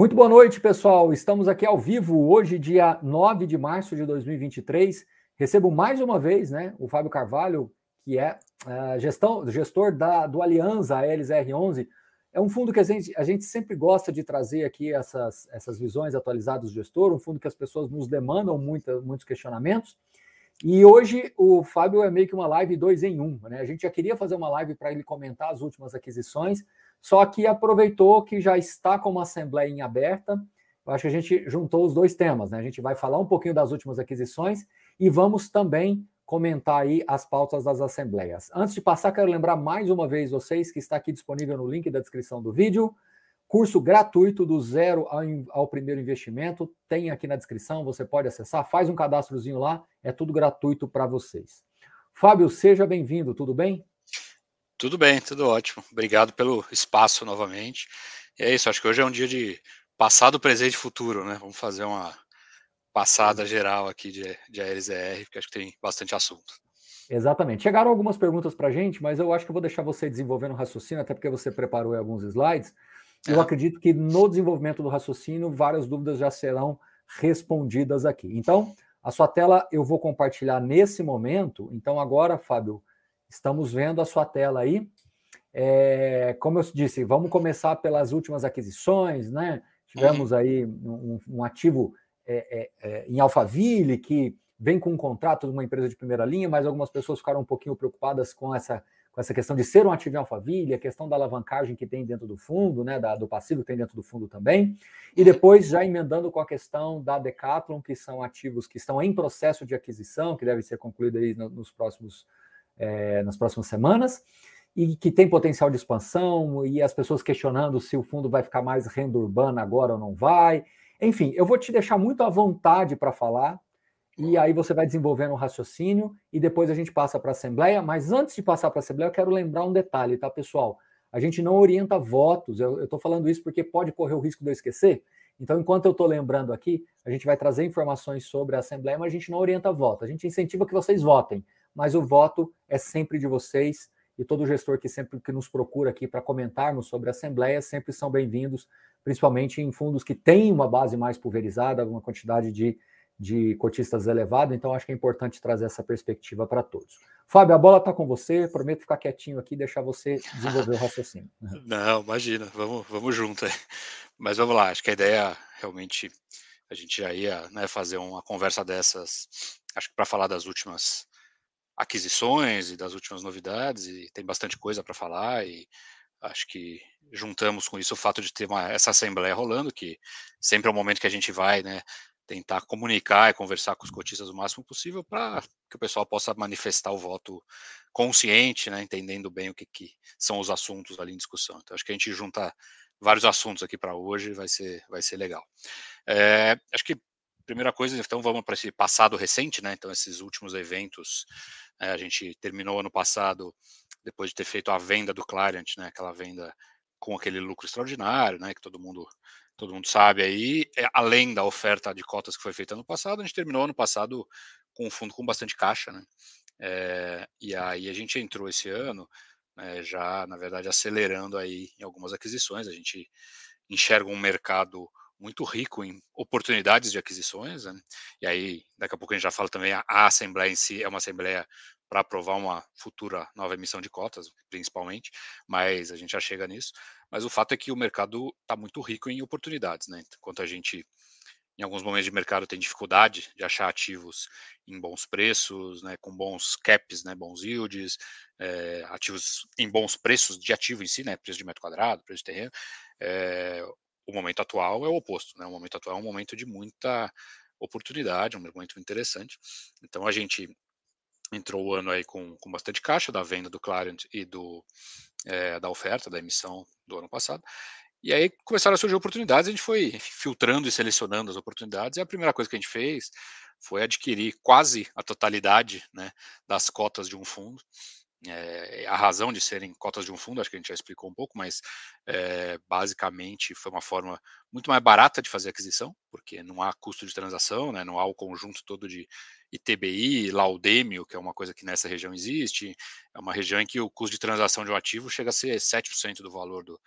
Muito boa noite, pessoal. Estamos aqui ao vivo hoje, dia 9 de março de 2023. Recebo mais uma vez né, o Fábio Carvalho, que é uh, gestão, gestor da, do Aliança LZR11. É um fundo que a gente, a gente sempre gosta de trazer aqui essas, essas visões atualizadas do gestor, um fundo que as pessoas nos demandam muita, muitos questionamentos. E hoje o Fábio é meio que uma live dois em um. Né? A gente já queria fazer uma live para ele comentar as últimas aquisições, só que aproveitou que já está com uma assembleia em aberta. Eu acho que a gente juntou os dois temas, né? A gente vai falar um pouquinho das últimas aquisições e vamos também comentar aí as pautas das assembleias. Antes de passar, quero lembrar mais uma vez vocês que está aqui disponível no link da descrição do vídeo. Curso gratuito do zero ao, ao, primeiro investimento, tem aqui na descrição, você pode acessar, faz um cadastrozinho lá, é tudo gratuito para vocês. Fábio, seja bem-vindo, tudo bem? Tudo bem, tudo ótimo. Obrigado pelo espaço novamente. E é isso, acho que hoje é um dia de passado, presente e futuro, né? Vamos fazer uma passada geral aqui de, de ALZR, porque acho que tem bastante assunto. Exatamente. Chegaram algumas perguntas para a gente, mas eu acho que eu vou deixar você desenvolvendo o raciocínio, até porque você preparou alguns slides. Eu é. acredito que no desenvolvimento do raciocínio, várias dúvidas já serão respondidas aqui. Então, a sua tela eu vou compartilhar nesse momento. Então, agora, Fábio, Estamos vendo a sua tela aí. É, como eu disse, vamos começar pelas últimas aquisições, né? Tivemos aí um, um ativo é, é, é, em Alphaville que vem com um contrato de uma empresa de primeira linha, mas algumas pessoas ficaram um pouquinho preocupadas com essa, com essa questão de ser um ativo em Alphaville, a questão da alavancagem que tem dentro do fundo, né, da, do passivo que tem dentro do fundo também, e depois já emendando com a questão da Decathlon, que são ativos que estão em processo de aquisição, que deve ser concluído aí nos próximos é, nas próximas semanas e que tem potencial de expansão e as pessoas questionando se o fundo vai ficar mais renda urbana agora ou não vai. Enfim, eu vou te deixar muito à vontade para falar e aí você vai desenvolvendo um raciocínio e depois a gente passa para a Assembleia. Mas antes de passar para a Assembleia, eu quero lembrar um detalhe, tá, pessoal? A gente não orienta votos, eu estou falando isso porque pode correr o risco de eu esquecer. Então, enquanto eu estou lembrando aqui, a gente vai trazer informações sobre a Assembleia, mas a gente não orienta voto. A gente incentiva que vocês votem mas o voto é sempre de vocês e todo gestor que sempre que nos procura aqui para comentarmos sobre a Assembleia sempre são bem-vindos, principalmente em fundos que têm uma base mais pulverizada, uma quantidade de, de cotistas elevada, então acho que é importante trazer essa perspectiva para todos. Fábio, a bola está com você, prometo ficar quietinho aqui e deixar você desenvolver o raciocínio. Não, imagina, vamos, vamos junto aí. Mas vamos lá, acho que a ideia realmente a gente já ia né, fazer uma conversa dessas, acho que para falar das últimas aquisições e das últimas novidades, e tem bastante coisa para falar, e acho que juntamos com isso o fato de ter uma, essa assembleia rolando, que sempre é o momento que a gente vai, né, tentar comunicar e conversar com os cotistas o máximo possível para que o pessoal possa manifestar o voto consciente, né, entendendo bem o que, que são os assuntos ali em discussão. Então, acho que a gente junta vários assuntos aqui para hoje, vai ser, vai ser legal. É, acho que primeira coisa, então vamos para esse passado recente, né? Então esses últimos eventos, é, a gente terminou ano passado depois de ter feito a venda do Clariant, né? Aquela venda com aquele lucro extraordinário, né? Que todo mundo todo mundo sabe aí, é, além da oferta de cotas que foi feita ano passado, a gente terminou ano passado com um fundo com bastante caixa, né? É, e aí a gente entrou esse ano né, já, na verdade, acelerando aí em algumas aquisições. A gente enxerga um mercado muito rico em oportunidades de aquisições, né? e aí daqui a pouco a gente já fala também, a, a Assembleia em si é uma Assembleia para aprovar uma futura nova emissão de cotas, principalmente, mas a gente já chega nisso. Mas o fato é que o mercado está muito rico em oportunidades, né? Enquanto a gente, em alguns momentos de mercado, tem dificuldade de achar ativos em bons preços, né? Com bons caps, né? Bons yields, é, ativos em bons preços de ativo em si, né? Preço de metro quadrado, preço de terreno. É, o momento atual é o oposto, né? O momento atual é um momento de muita oportunidade, um momento interessante. Então a gente entrou o ano aí com, com bastante caixa da venda do Clariant e do, é, da oferta, da emissão do ano passado. E aí começaram a surgir oportunidades, a gente foi filtrando e selecionando as oportunidades, e a primeira coisa que a gente fez foi adquirir quase a totalidade né, das cotas de um fundo. É, a razão de serem cotas de um fundo, acho que a gente já explicou um pouco, mas é, basicamente foi uma forma muito mais barata de fazer aquisição, porque não há custo de transação, né, não há o conjunto todo de ITBI, laudêmio, que é uma coisa que nessa região existe, é uma região em que o custo de transação de um ativo chega a ser 7% do valor do,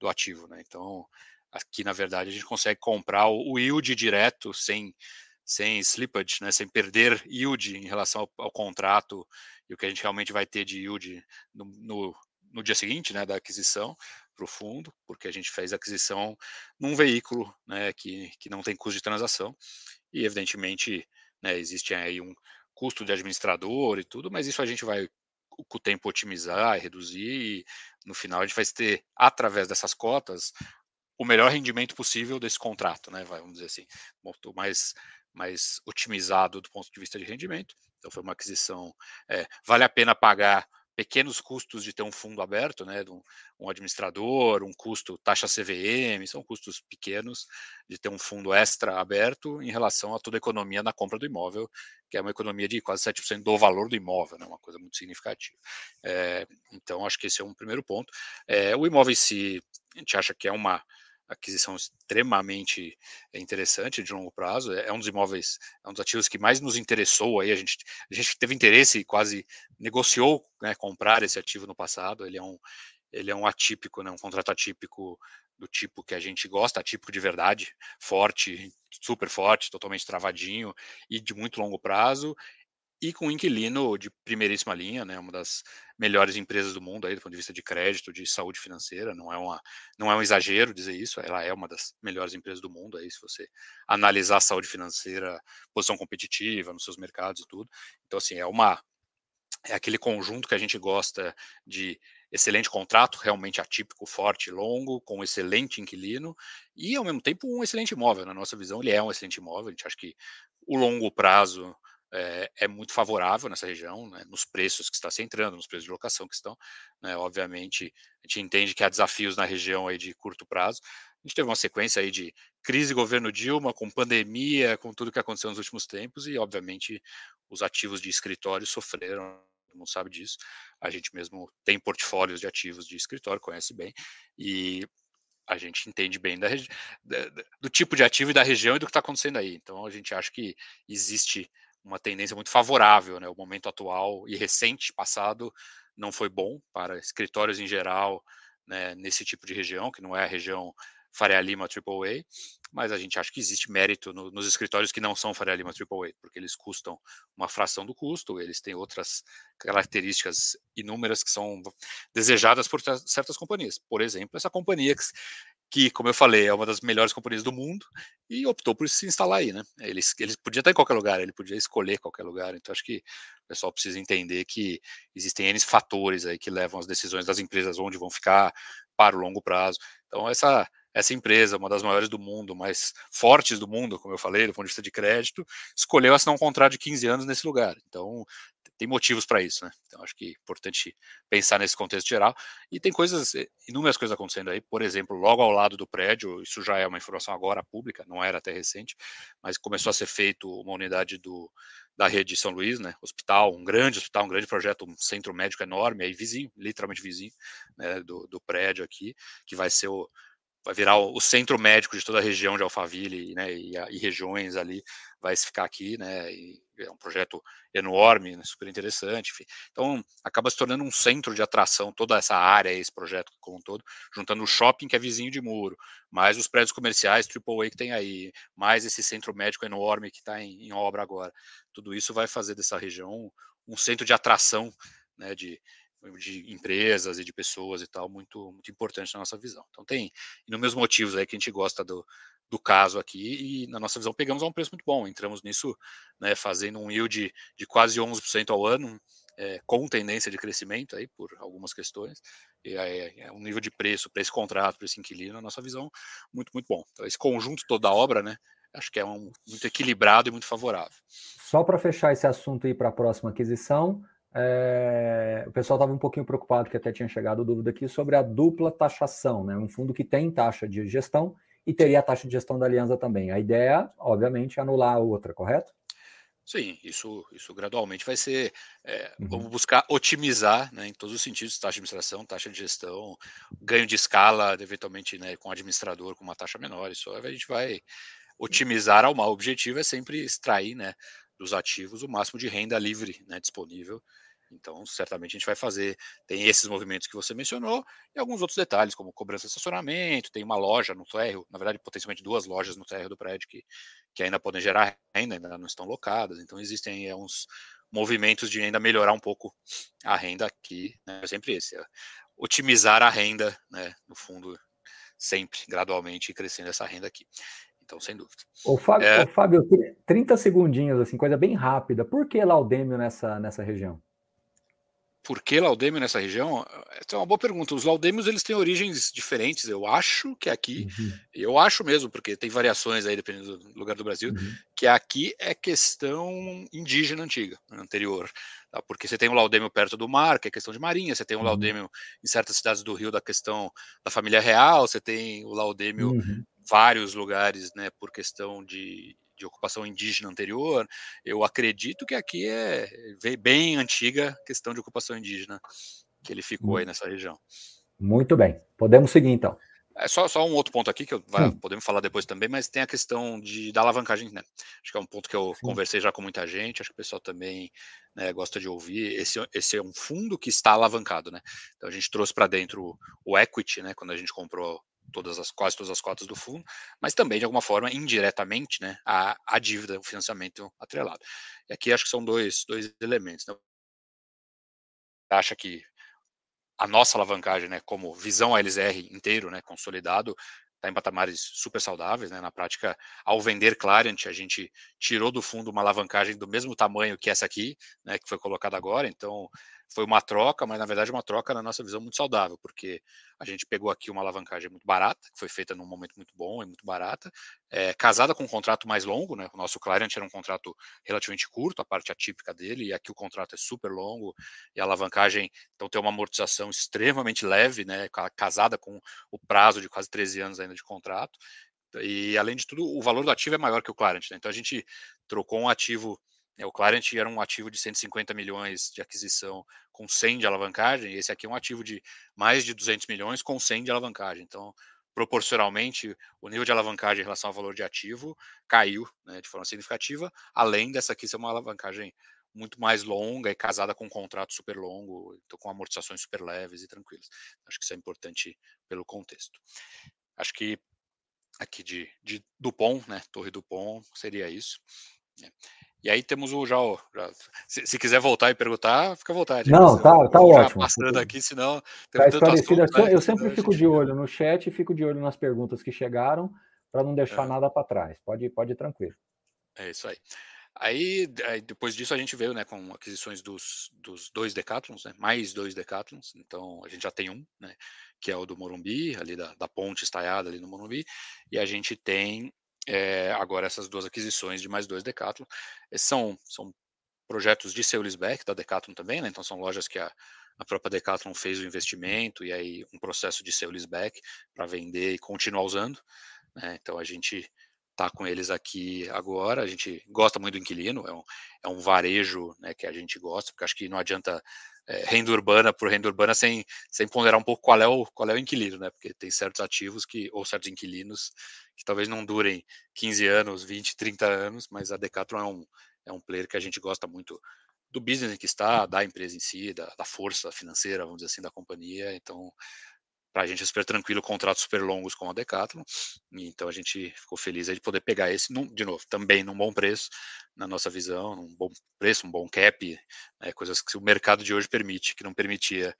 do ativo. Né, então, aqui na verdade a gente consegue comprar o, yield direto sem sem slippage, né, sem perder yield em relação ao, ao, contrato e o que a gente realmente vai ter de yield no, no, no dia seguinte, né, da aquisição para o fundo, porque a gente fez a aquisição num veículo, né, que, que não tem custo de transação e evidentemente, né, existe aí um custo de administrador e tudo, mas isso a gente vai com o tempo otimizar e reduzir e no final a gente vai ter através dessas cotas o melhor rendimento possível desse contrato, né? Vamos dizer assim, muito mais mais otimizado do ponto de vista de rendimento. Então foi uma aquisição. É, vale a pena pagar pequenos custos de ter um fundo aberto, né, um, um, administrador, um custo taxa CVM, são custos pequenos de ter um fundo extra aberto em relação a toda a economia na compra do imóvel, que é uma economia de quase 7% do valor do imóvel, né, uma coisa muito significativa. É, então, acho que esse é um primeiro ponto. É, o imóvel em si, a gente acha que é uma aquisição extremamente interessante de longo prazo. É, é um dos imóveis, é um dos ativos que mais nos interessou. Aí a gente, a gente teve interesse e quase negociou né, comprar esse ativo no passado. Ele é um, ele é um atípico, né, um contrato atípico do tipo que a gente gosta, atípico de verdade, forte, super forte, totalmente travadinho e de muito longo prazo e com um inquilino de primeiríssima linha, né, uma das melhores empresas do mundo aí do ponto de vista de crédito, de saúde financeira, não é uma não é um exagero dizer isso, ela é uma das melhores empresas do mundo aí se você analisar a saúde financeira, posição competitiva nos seus mercados e tudo. Então assim, é uma é aquele conjunto que a gente gosta de excelente contrato, realmente atípico, forte, longo, com um excelente inquilino e ao mesmo tempo um excelente imóvel. Na nossa visão, ele é um excelente imóvel. A gente acha que o longo prazo é, é, muito favorável nessa região, né, nos preços que está se entrando, nos preços de locação que estão. Né, obviamente, a gente entende que há desafios na região aí de curto prazo. A gente teve uma sequência aí de crise governo Dilma, com pandemia, com tudo que aconteceu nos últimos tempos, e obviamente os ativos de escritório sofreram, todo mundo sabe disso. A gente mesmo tem portfólios de ativos de escritório, conhece bem, e a gente entende bem da, do tipo de ativo e da região e do que está acontecendo aí. Então a gente acha que existe uma tendência muito favorável, né? O momento atual e recente, passado, não foi bom para escritórios em geral, né, nesse tipo de região, que não é a região Faria Lima AAA, mas a gente acha que existe mérito no, nos escritórios que não são Faria Lima AAA, porque eles custam uma fração do custo, eles têm outras características inúmeras que são desejadas por certas companhias. Por exemplo, essa companhia que, que, como eu falei, é uma das melhores companhias do mundo e optou por se instalar aí, né? Ele, ele podia estar em qualquer lugar, ele podia escolher qualquer lugar. Então, acho que o pessoal precisa entender que existem N fatores aí que levam as decisões das empresas onde vão ficar para o longo prazo. Então, essa essa empresa, uma das maiores do mundo, mais fortes do mundo, como eu falei, do ponto de vista de crédito, escolheu assinar um contrato de 15 anos nesse lugar. Então, tem motivos para isso, né? Então, acho que é importante pensar nesse contexto geral. E tem coisas, eh, inúmeras coisas acontecendo aí. Por exemplo, logo ao lado do prédio, isso já é uma informação agora pública, não era até recente, mas começou a ser feito uma unidade do, da rede de São Luís, né? Hospital, um grande hospital, um grande projeto, um centro médico enorme, aí vizinho, literalmente vizinho, né? Do, do prédio aqui, que vai ser o vai virar o, centro médico de toda a região de Alphaville né, e, e, regiões ali, vai ficar aqui, né, é um projeto enorme, né, super interessante, enfim. Então, acaba se tornando um centro de atração, toda essa área, esse projeto como um todo, juntando o shopping que é vizinho de muro, mais os prédios comerciais AAA que tem aí, mais esse centro médico enorme que está em, em obra agora. Tudo isso vai fazer dessa região um centro de atração, né, de, de empresas e de pessoas e tal, muito, muito importante na nossa visão. Então tem inúmeros motivos aí que a gente gosta do, do caso aqui e na nossa visão pegamos a um preço muito bom, entramos nisso né, fazendo um yield de quase 11% ao ano, é, com tendência de crescimento aí por algumas questões, e é, é um nível de preço para esse contrato, para esse inquilino, na nossa visão, muito, muito bom. Então esse conjunto todo da obra, né, acho que é um, muito equilibrado e muito favorável. Só para fechar esse assunto aí para a próxima aquisição, é, o pessoal estava um pouquinho preocupado, que até tinha chegado dúvida aqui, sobre a dupla taxação, né? Um fundo que tem taxa de gestão e teria a taxa de gestão da aliança também. A ideia, obviamente, é anular a outra, correto? Sim, isso, isso gradualmente vai ser. É, uhum. Vamos buscar otimizar né, em todos os sentidos, taxa de administração, taxa de gestão, ganho de escala, eventualmente né, com administrador com uma taxa menor. Isso a gente vai otimizar ao mal. O objetivo é sempre extrair né, dos ativos o máximo de renda livre né, disponível Então, certamente a gente vai fazer, tem esses movimentos que você mencionou e alguns outros detalhes, como cobrança de estacionamento, tem uma loja no térreo, na verdade, potencialmente duas lojas no térreo do prédio que, que ainda podem gerar renda, ainda não estão locadas, então existem aí uns movimentos de ainda melhorar um pouco a renda aqui, né? sempre esse, é otimizar a renda, né, no fundo, sempre, gradualmente, crescendo essa renda aqui. Então, sem dúvida. Ô, Fábio, é... ô, Fábio 30 segundinhos, assim, coisa bem rápida. Por que Laudêmio nessa, nessa região? Por que laudêmio nessa região? Essa é uma boa pergunta. Os laudêmios eles têm origens diferentes. Eu acho que aqui, uhum. eu acho mesmo, porque tem variações aí dependendo do lugar do Brasil, uhum. que aqui é questão indígena antiga, anterior. Tá? Porque você tem o laudêmio perto do mar, que é questão de marinha, você tem o uhum. laudêmio em certas cidades do Rio da questão da família real, você tem o laudêmio uhum. vários lugares, né, por questão de de ocupação indígena anterior, eu acredito que aqui é bem antiga questão de ocupação indígena que ele ficou aí nessa região. Muito bem, podemos seguir então. É só, só um outro ponto aqui que eu, vai, podemos falar depois também, mas tem a questão de, da alavancagem, né? Acho que é um ponto que eu Sim. conversei já com muita gente, acho que o pessoal também né, gosta de ouvir. Esse, esse é um fundo que está alavancado, né? Então a gente trouxe para dentro o equity, né? Quando a gente comprou todas as quase todas as cotas do fundo, mas também de alguma forma indiretamente, né, a, a dívida, o financiamento atrelado. E aqui acho que são dois, dois elementos. Né? Acha que a nossa alavancagem, né, como visão ALSR inteiro, né, consolidado, está em patamares super saudáveis, né? Na prática, ao vender Clariant, a gente tirou do fundo uma alavancagem do mesmo tamanho que essa aqui, né, que foi colocada agora. Então, foi uma troca, mas na verdade uma troca na nossa visão muito saudável, porque a gente pegou aqui uma alavancagem muito barata, que foi feita num momento muito bom e muito barata, é, casada com um contrato mais longo, né? O nosso Clariant era um contrato relativamente curto, a parte atípica dele, e aqui o contrato é super longo, e a alavancagem, então tem uma amortização extremamente leve, né? Casada com o prazo de quase 13 anos ainda de contrato. E além de tudo, o valor do ativo é maior que o Clariant, né? Então a gente trocou um ativo o Clarent era um ativo de 150 milhões de aquisição com 100 de alavancagem, e esse aqui é um ativo de mais de 200 milhões com 100 de alavancagem. Então, proporcionalmente, o nível de alavancagem em relação ao valor de ativo caiu né, de forma significativa, além dessa aqui ser uma alavancagem muito mais longa e casada com um contrato super longo, então com amortizações super leves e tranquilas. Acho que isso é importante pelo contexto. Acho que aqui de, de Dupont, né, Torre Dupont, seria isso. E aí temos o já, já se, se, quiser voltar e perguntar, fica à vontade. Não, tá, tá ótimo. Passando aqui, senão. Tá esclarecido. Assunto, né? Eu sempre fico de olho no chat e fico de olho nas perguntas que chegaram para não deixar é. nada para trás. Pode, pode ir tranquilo. É isso aí. Aí, aí, depois disso, a gente veio né, com aquisições dos, dos dois Decathlons, né, mais dois Decathlons. Então, a gente já tem um, né, que é o do Morumbi, ali da, da ponte estaiada ali no Morumbi. E a gente tem é, agora essas duas aquisições de mais dois Decathlon. São, são projetos de sale back da Decathlon também, né? Então são lojas que a, a própria Decathlon fez o investimento e aí um processo de sale back para vender e continuar usando. Né? Então a gente está com eles aqui agora. A gente gosta muito do inquilino, é um, é um varejo né, que a gente gosta, porque acho que não adianta é, renda urbana por renda urbana sem, sem ponderar um pouco qual é, o, qual é o inquilino, né? Porque tem certos ativos que, ou certos inquilinos que talvez não durem 15 anos, 20, 30 anos, mas a Decathlon é um, é um player que a gente gosta muito do business em que está, da empresa em si, da, da força financeira, vamos dizer assim, da companhia. Então, para a gente é super tranquilo, contratos super longos com a Decathlon. Então a gente ficou feliz de poder pegar esse, num, de novo, também num bom preço, na nossa visão, num bom preço, um bom cap, né, coisas que o mercado de hoje permite, que não permitia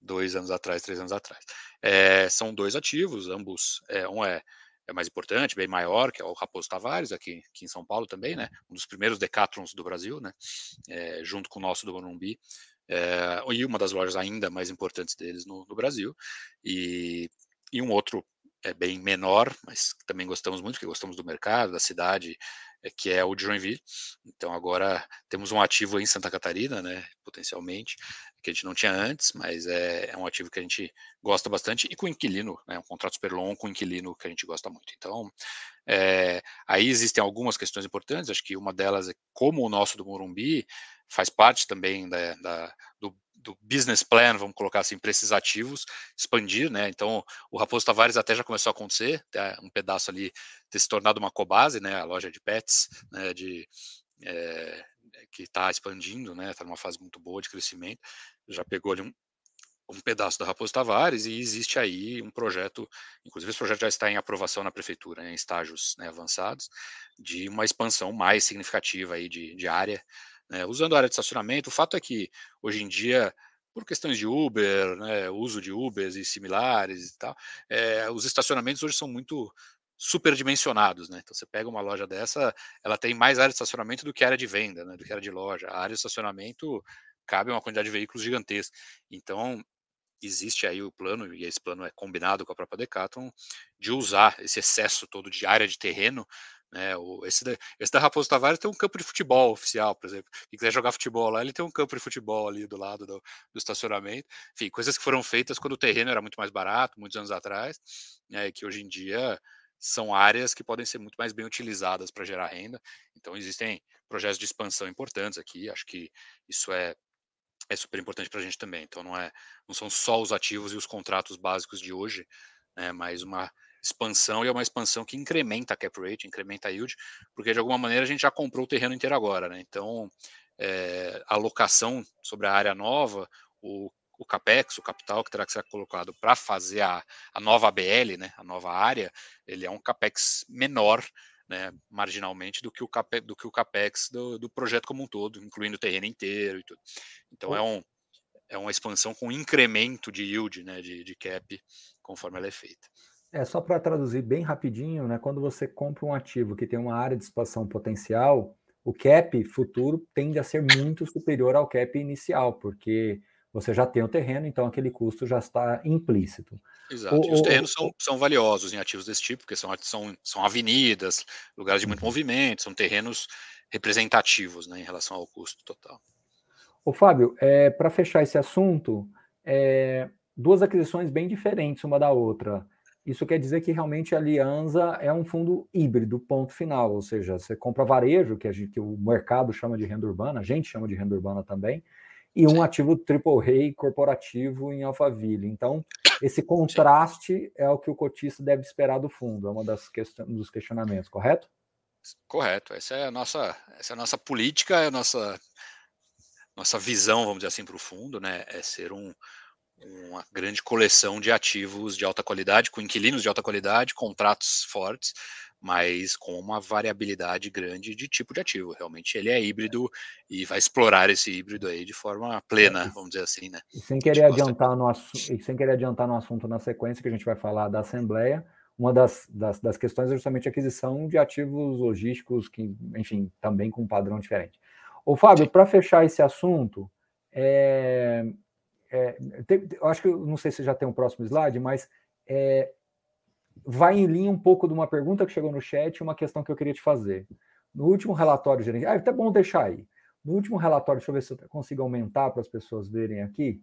dois anos atrás, três anos atrás. É, são dois ativos, ambos, é, um é, é mais importante, bem maior, que é o Raposo Tavares, aqui, aqui em São Paulo também, né, um dos primeiros Decathlons do Brasil, né, é, junto com o nosso do Morumbi é, e uma das lojas ainda mais importantes deles no, no Brasil, e, e um outro é bem menor, mas também gostamos muito, porque gostamos do mercado, da cidade, é, que é o Joinville. Então agora temos um ativo em Santa Catarina, né, potencialmente, que a gente não tinha antes, mas é, é um ativo que a gente gosta bastante e com inquilino, né, um contrato super longo com inquilino que a gente gosta muito. Então é, aí existem algumas questões importantes, acho que uma delas é como o nosso do Morumbi faz parte também da, da do, do, business plan, vamos colocar assim, para esses ativos, expandir, né? Então, o Raposo Tavares até já começou a acontecer, um pedaço ali ter se tornado uma cobase, né? A loja de pets, né? De, é, que está expandindo, né? Está numa fase muito boa de crescimento. Já pegou ali um, um pedaço da Raposo Tavares e existe aí um projeto, inclusive esse projeto já está em aprovação na prefeitura, né, em estágios né, avançados, de uma expansão mais significativa aí de, de área, né, usando a área de estacionamento. O fato é que hoje em dia por questões de Uber, né, uso de Ubers e similares e tal, é, os estacionamentos hoje são muito superdimensionados, né? Então você pega uma loja dessa, ela tem mais área de estacionamento do que área de venda, né? Do que área de loja. A área de estacionamento cabe uma quantidade de veículos gigantesca. Então existe aí o plano e esse plano é combinado com a própria Decathlon de usar esse excesso todo de área de terreno né, o, esse, da, esse da Raposo Tavares tem um campo de futebol oficial, por exemplo. Quem quiser jogar futebol lá, ele tem um campo de futebol ali do lado do, do estacionamento. Enfim, coisas que foram feitas quando o terreno era muito mais barato, muitos anos atrás, né, que hoje em dia são áreas que podem ser muito mais bem utilizadas para gerar renda. Então, existem projetos de expansão importantes aqui. Acho que isso é é super importante para a gente também. Então, não é, não são só os ativos e os contratos básicos de hoje, né, mas uma expansão e é uma expansão que incrementa a cap rate, incrementa a yield, porque de alguma maneira a gente já comprou o terreno inteiro agora, né? Então, é, a alocação sobre a área nova, o, o capex, o capital que terá que ser colocado para fazer a, a nova ABL, né, a nova área, ele é um capex menor, né, marginalmente do que o capex do, que o capex do, do projeto como um todo, incluindo o terreno inteiro e tudo. Então é um é uma expansão com incremento de yield, né, de, de cap, conforme ela é feita. É, só para traduzir bem rapidinho, né? Quando você compra um ativo que tem uma área de expansão potencial, o cap futuro tende a ser muito superior ao cap inicial, porque você já tem o terreno, então aquele custo já está implícito. Exato. O, e os terrenos o, são, são valiosos em ativos desse tipo, porque são, são, são avenidas, lugares de muito uhum. movimento, são terrenos representativos né, em relação ao custo total. Ô, Fábio, é, para fechar esse assunto, é, duas aquisições bem diferentes uma da outra. Isso quer dizer que realmente a Aliança é um fundo híbrido, ponto final. Ou seja, você compra varejo, que, a gente, que o mercado chama de renda urbana, a gente chama de renda urbana também, e um ativo triple rei corporativo em Alphaville. Então, esse contraste é o que o cotista deve esperar do fundo, é uma das questões, um dos questionamentos, correto? Correto. Essa é a nossa, essa é a nossa política, é a nossa, nossa visão, vamos dizer assim, para o fundo, né? É ser um, uma grande coleção de ativos de alta qualidade, com inquilinos de alta qualidade, contratos fortes, mas com uma variabilidade grande de tipo de ativo. Realmente ele é híbrido e vai explorar esse híbrido aí de forma plena, vamos dizer assim, né? E sem querer adiantar no e sem querer adiantar no assunto na sequência que a gente vai falar da assembleia, uma das, das, das questões é justamente a aquisição de ativos logísticos que, enfim, também com um padrão diferente. Ô Fábio, para fechar esse assunto, é, é, tem, eu acho que não sei se já tem um próximo slide, mas é, vai em linha um pouco de uma pergunta que chegou no chat e uma questão que eu queria te fazer. No último relatório gerencial, ah, é até bom deixar aí. No último relatório, deixa eu ver se eu consigo aumentar para as pessoas verem aqui.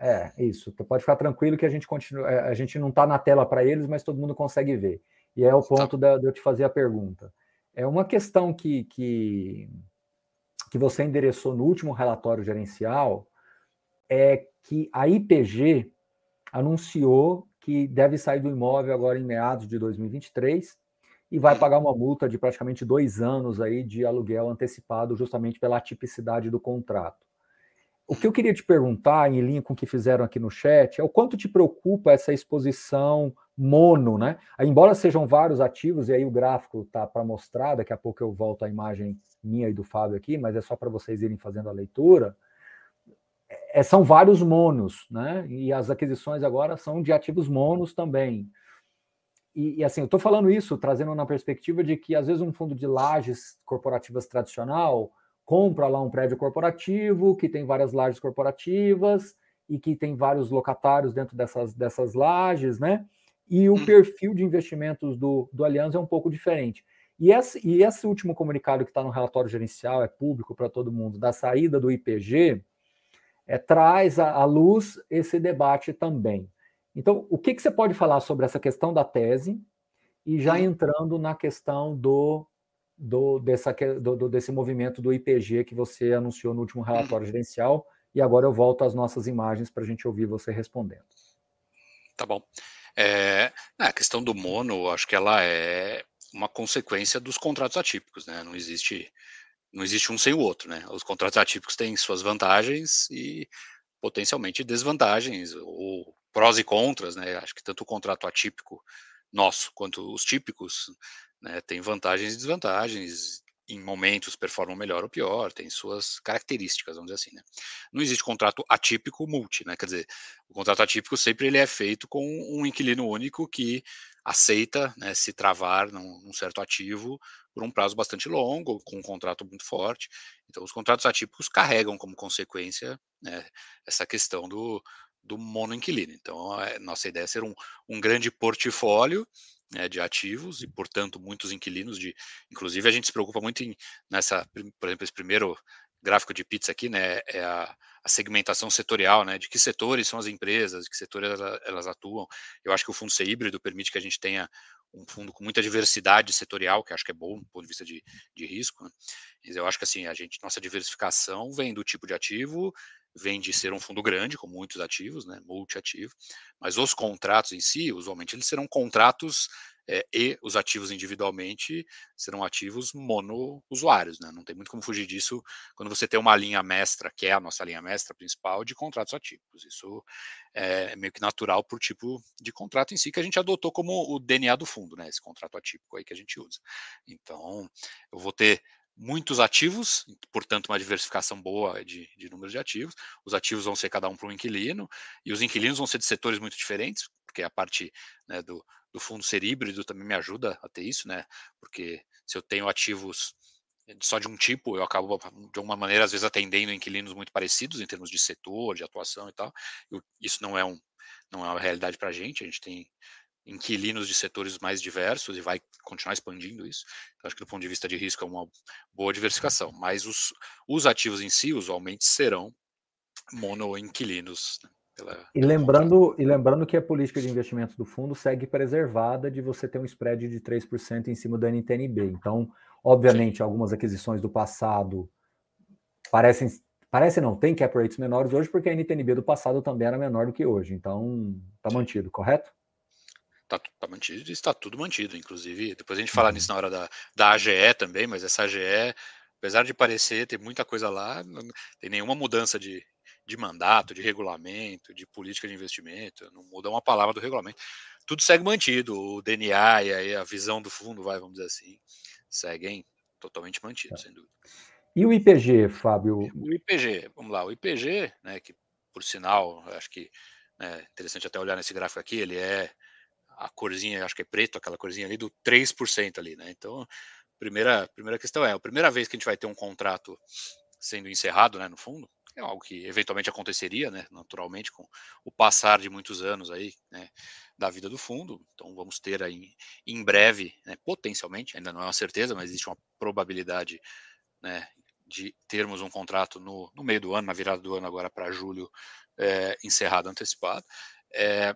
É, isso. Pode ficar tranquilo que a gente continua, é, a gente não está na tela para eles, mas todo mundo consegue ver. E é o ponto da, de eu te fazer a pergunta. É uma questão que, que, que você endereçou no último relatório gerencial, é que a IPG anunciou que deve sair do imóvel agora em meados de 2023 e vai pagar uma multa de praticamente dois anos aí de aluguel antecipado, justamente pela atipicidade do contrato. O que eu queria te perguntar, em linha com o que fizeram aqui no chat, é o quanto te preocupa essa exposição mono, né? Embora sejam vários ativos, e aí o gráfico tá para mostrar, daqui a pouco eu volto a imagem minha e do Fábio aqui, mas é só para vocês irem fazendo a leitura é, são vários monos, né? E as aquisições agora são de ativos monos também. E, e assim, eu estou falando isso trazendo na perspectiva de que às vezes um fundo de lajes corporativas tradicional compra lá um prédio corporativo que tem várias lajes corporativas e que tem vários locatários dentro dessas, dessas lajes, né? E o hum. perfil de investimentos do, do Aliança é um pouco diferente. E esse, e esse último comunicado que está no relatório gerencial, é público para todo mundo, da saída do IPG, é, traz à luz esse debate também. Então, o que, que você pode falar sobre essa questão da tese e já entrando na questão do, do, dessa, do, desse movimento do IPG que você anunciou no último relatório gerencial, e agora eu volto às nossas imagens para a gente ouvir você respondendo. Tá bom. É, a questão do mono, acho que ela é uma consequência dos contratos atípicos, né? Não existe não existe um sem o outro, né? Os contratos atípicos têm suas vantagens e potencialmente desvantagens, ou prós e contras, né? Acho que tanto o contrato atípico nosso quanto os típicos né, têm vantagens e desvantagens. Em momentos performam melhor ou pior, tem suas características, vamos dizer assim. Né? Não existe contrato atípico multi, né? Quer dizer, o contrato atípico sempre ele é feito com um inquilino único que aceita né, se travar num, num, certo ativo por um prazo bastante longo, com um contrato muito forte. Então, os contratos atípicos carregam como consequência né, essa questão do, do monoinquilino. Então, a nossa ideia é ser um, um grande portfólio né, de ativos e, portanto, muitos inquilinos. De, inclusive, a gente se preocupa muito em, nessa, por exemplo, esse primeiro gráfico de pizza aqui, né, é a, a, segmentação setorial, né, de que setores são as empresas, de que setores elas, elas, atuam. Eu acho que o fundo ser híbrido permite que a gente tenha um fundo com muita diversidade setorial, que acho que é bom do ponto de vista de, de risco. Né? Eu acho que assim a gente, nossa diversificação vem do tipo de ativo, vem de ser um fundo grande, com muitos ativos, né, multiativo, mas os contratos em si, usualmente, eles serão contratos é, e os ativos individualmente serão ativos monousuários, né? Não tem muito como fugir disso quando você tem uma linha mestra, que é a nossa linha mestra principal, de contratos atípicos. Isso é meio que natural por tipo de contrato em si, que a gente adotou como o DNA do fundo, né? Esse contrato atípico aí que a gente usa. Então, eu vou ter muitos ativos, portanto, uma diversificação boa de, de número de ativos. Os ativos vão ser cada um para um inquilino, e os inquilinos vão ser de setores muito diferentes, porque a parte né, do, do fundo ser híbrido também me ajuda a ter isso, né? Porque se eu tenho ativos só de um tipo, eu acabo de alguma maneira às vezes atendendo inquilinos muito parecidos em termos de setor, de atuação e tal. Eu, isso não é um não é uma realidade para a gente. A gente tem inquilinos de setores mais diversos e vai continuar expandindo isso. Então, acho que do ponto de vista de risco é uma boa diversificação, mas os, os ativos em si usualmente serão monoinquilinos. Né, pela, e, lembrando, e lembrando que a política de investimento do fundo segue preservada de você ter um spread de 3% em cima do NTNB. Então, obviamente, Sim. algumas aquisições do passado parecem Parece não, tem cap rates menores hoje, porque a NTNB do passado também era menor do que hoje. Então, está mantido, correto? Tá, tá mantido e está tudo mantido, inclusive. Depois a gente fala nisso uhum. na hora da, da AGE também, mas essa AGE, apesar de parecer ter muita coisa lá, não tem nenhuma mudança de, de mandato, de regulamento, de política de investimento, não muda uma palavra do regulamento. Tudo segue mantido, o DNA e aí a visão do fundo, vai, vamos dizer assim, seguem totalmente mantidos, tá. sem dúvida. E o IPG, Fábio? O IPG, vamos lá, o IPG, né, que por sinal, acho que é interessante até olhar nesse gráfico aqui, ele é a corzinha, acho que é preto, aquela corzinha ali do 3% ali, né? Então, primeira, primeira questão é, a primeira vez que a gente vai ter um contrato sendo encerrado, né, no fundo, é algo que eventualmente aconteceria, né, naturalmente, com o passar de muitos anos aí, né, da vida do fundo. Então, vamos ter aí em breve, né, potencialmente, ainda não é uma certeza, mas existe uma probabilidade, né, de termos um contrato no, no meio do ano, na virada do ano agora para julho, é, encerrado antecipado. É,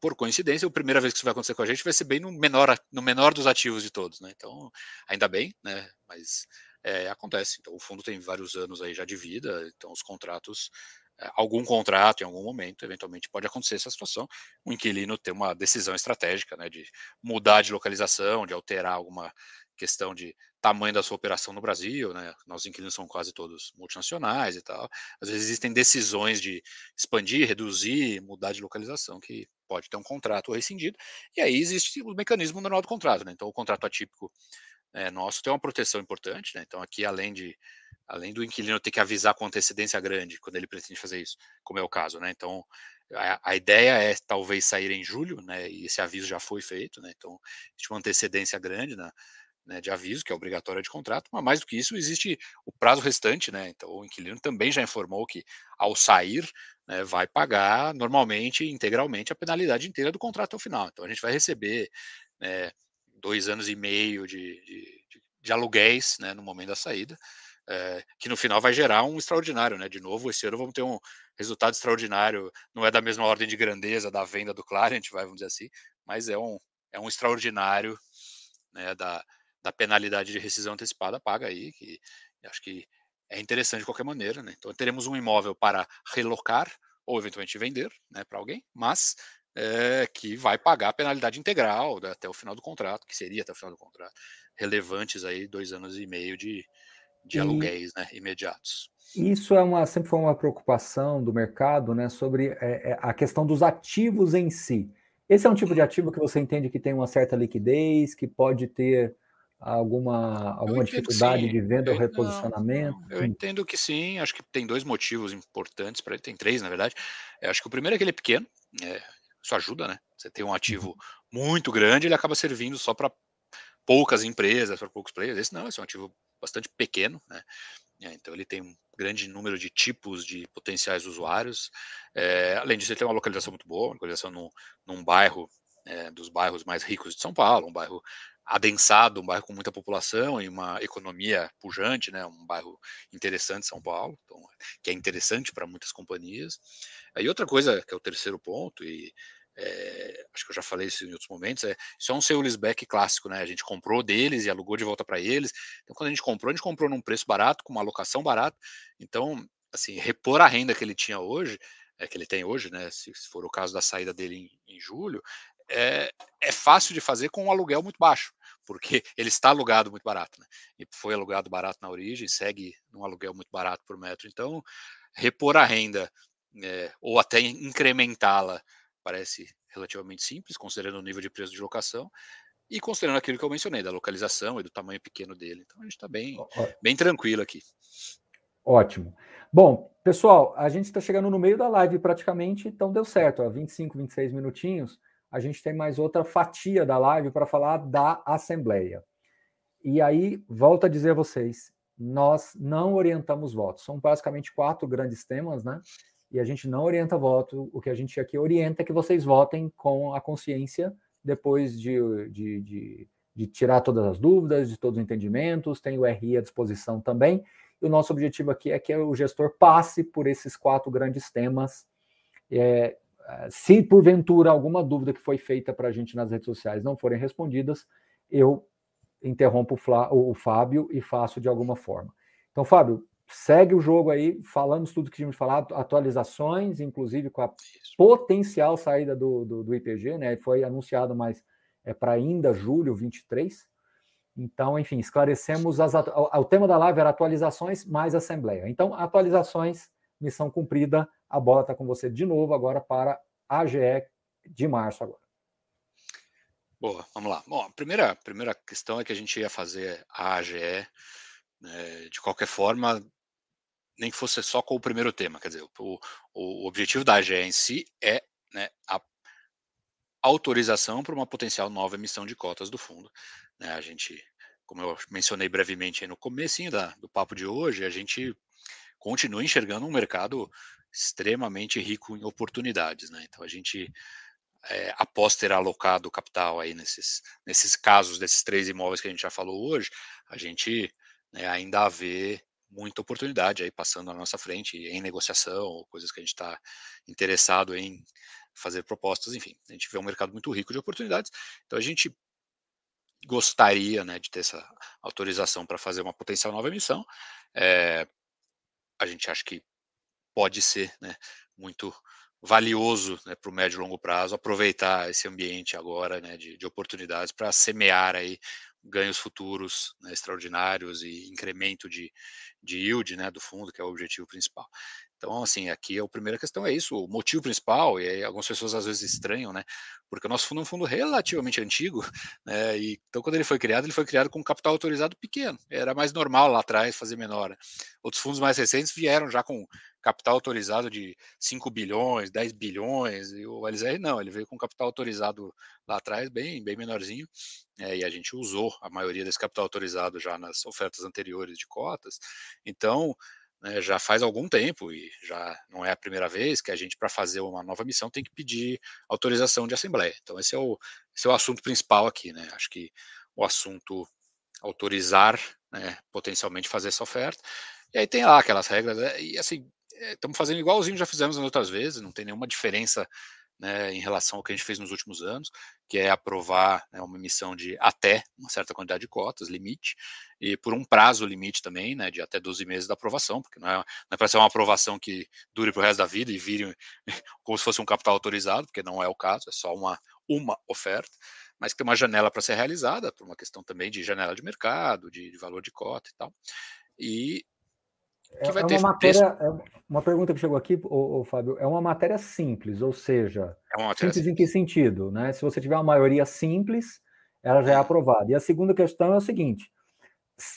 por coincidência, a primeira vez que isso vai acontecer com a gente vai ser bem no menor, no menor dos ativos de todos, né? Então, ainda bem, né? Mas é, acontece. Então, o fundo tem vários anos aí já de vida, então os contratos, algum contrato em algum momento, eventualmente pode acontecer essa situação, o inquilino ter uma decisão estratégica, né? De mudar de localização, de alterar alguma questão de tamanho da sua operação no Brasil, né? Nossos inquilinos são quase todos multinacionais e tal. Às vezes existem decisões de expandir, reduzir, mudar de localização que pode ter um contrato rescindido. E aí existe o mecanismo normal do contrato, né? Então o contrato atípico é, nosso tem uma proteção importante, né? Então aqui além de além do inquilino ter que avisar com antecedência grande quando ele pretende fazer isso, como é o caso, né? Então a, a, ideia é talvez sair em julho, né? E esse aviso já foi feito, né? Então existe uma antecedência grande, né? de aviso, que é obrigatória de contrato, mas mais do que isso, existe o prazo restante, né? Então o inquilino também já informou que ao sair né, vai pagar normalmente, integralmente, a penalidade inteira do contrato ao final. Então a gente vai receber né, dois anos e meio de, de, de aluguéis né, no momento da saída. É, que no final vai gerar um extraordinário, né? De novo, esse ano vamos ter um resultado extraordinário, não é da mesma ordem de grandeza da venda do Clarent, vai, vamos dizer assim, mas é um, é um extraordinário né, da, da penalidade de rescisão antecipada paga aí, que acho que é interessante de qualquer maneira, né? Então teremos um imóvel para relocar ou eventualmente vender, né, para alguém, mas é, que vai pagar a penalidade integral né, até o final do contrato, que seria até o final do contrato, relevantes aí dois anos e meio de, de e aluguéis né, imediatos. Isso é uma, sempre foi uma preocupação do mercado, né, sobre é, é, a questão dos ativos em si. Esse é um tipo de ativo que você entende que tem uma certa liquidez, que pode ter alguma, alguma dificuldade de venda ou reposicionamento? Não, eu entendo que sim, acho que tem dois motivos importantes para ele, tem três, na verdade. Eu acho que o primeiro é que ele é pequeno, é, isso ajuda, né? Você tem um ativo uhum. muito grande, ele acaba servindo só para poucas empresas, para poucos players. Esse não, esse é um ativo bastante pequeno, né? É, então ele tem um grande número de tipos de potenciais usuários. É, além disso, ele tem uma localização muito boa, uma localização num, num bairro é, dos bairros mais ricos de São Paulo, um bairro adensado, um bairro com muita população e uma economia pujante, né, um bairro interessante São Paulo, então, que é interessante para muitas companhias. Aí outra coisa que é o terceiro ponto e é, acho que eu já falei isso em outros momentos, é, isso é um sale leaseback clássico, né? A gente comprou deles e alugou de volta para eles. Então, quando a gente comprou, a gente comprou num preço barato, com uma alocação barata. Então, assim, repor a renda que ele tinha hoje, é, que ele tem hoje, né? Se, se for o caso da saída dele em, em julho, é, é fácil de fazer com um aluguel muito baixo, porque ele está alugado muito barato, né? E foi alugado barato na origem, segue num aluguel muito barato por metro. Então, repor a renda é, ou até incrementá-la parece relativamente simples, considerando o nível de preço de locação e considerando aquilo que eu mencionei, da localização e do tamanho pequeno dele. Então, a gente está bem, bem tranquilo aqui. Ótimo. Bom, pessoal, a gente está chegando no meio da live praticamente, então deu certo, ó, 25, 26 minutinhos a gente tem mais outra fatia da live para falar da Assembleia. E aí, volto a dizer a vocês, nós não orientamos votos. São basicamente quatro grandes temas, né? E a gente não orienta voto. O que a gente aqui orienta é que vocês votem com a consciência, depois de, de, de, de tirar todas as dúvidas, de todos os entendimentos. Tem o RI à disposição também. E o nosso objetivo aqui é que o gestor passe por esses quatro grandes temas. É, se porventura alguma dúvida que foi feita para a gente nas redes sociais não forem respondidas, eu interrompo o, o Fábio e faço de alguma forma. Então, Fábio, segue o jogo aí, falamos tudo que tínhamos falado, atualizações, inclusive com a potencial saída do, do, do IPG, né? Foi anunciado, mas é para ainda julho 23. Então, enfim, esclarecemos as, o tema da live era atualizações mais assembleia. Então, atualizações, missão cumprida, a bola está com você de novo agora para a AGE de março agora. Boa, vamos lá. Bom, a primeira, primeira questão é que a gente ia fazer a AGE né, de qualquer forma, nem que fosse só com o primeiro tema. Quer dizer, o, o objetivo da AGE em si é né, a autorização para uma potencial nova emissão de cotas do fundo. Né, a gente, como eu mencionei brevemente no comecinho da, do papo de hoje, a gente continua enxergando um mercado extremamente rico em oportunidades, né? Então a gente, é, após ter alocado capital aí nesses, nesses casos desses três imóveis que a gente já falou hoje, a gente né, ainda vê muita oportunidade aí passando na nossa frente em negociação, coisas que a gente está interessado em fazer propostas, enfim, a gente vê um mercado muito rico de oportunidades, então a gente gostaria né, de ter essa autorização para fazer uma potencial nova emissão. É, a gente acha que pode ser né, muito valioso né, para o médio e longo prazo aproveitar esse ambiente agora né, de, de oportunidades para semear aí ganhos futuros né, extraordinários e incremento de, de yield né, do fundo, que é o objetivo principal. Então, assim, aqui a primeira questão é isso, o motivo principal, e algumas pessoas às vezes estranham, né? Porque o nosso fundo é um fundo relativamente antigo, né? E, então, quando ele foi criado, ele foi criado com capital autorizado pequeno. Era mais normal lá atrás fazer menor. Né? Outros fundos mais recentes vieram já com capital autorizado de 5 bilhões, 10 bilhões, e o LZR não, ele veio com capital autorizado lá atrás, bem, bem menorzinho, é, e a gente usou a maioria desse capital autorizado já nas ofertas anteriores de cotas. Então, né, já faz algum tempo e já não é a primeira vez que a gente, para fazer uma nova missão, tem que pedir autorização de assembleia. Então, esse é o, esse é o assunto principal aqui, né? Acho que o assunto autorizar, né, potencialmente fazer essa oferta. E aí tem lá aquelas regras, né, e assim, estamos fazendo igualzinho já fizemos nas outras vezes, não tem nenhuma diferença né, em relação ao que a gente fez nos últimos anos, que é aprovar né, uma emissão de até uma certa quantidade de cotas, limite, e por um prazo limite também, né, de até 12 meses da aprovação, porque não é, é para ser uma aprovação que dure para o resto da vida e vire como se fosse um capital autorizado, porque não é o caso, é só uma, uma oferta, mas que tem uma janela para ser realizada, por uma questão também de janela de mercado, de, de valor de cota e tal. E é, vai é ter uma matéria, é uma pergunta que chegou aqui, ô, ô, Fábio, é uma matéria simples, ou seja, é simples, em que sentido? Né? Se você tiver uma maioria simples, ela já é aprovada. E a segunda questão é o seguinte: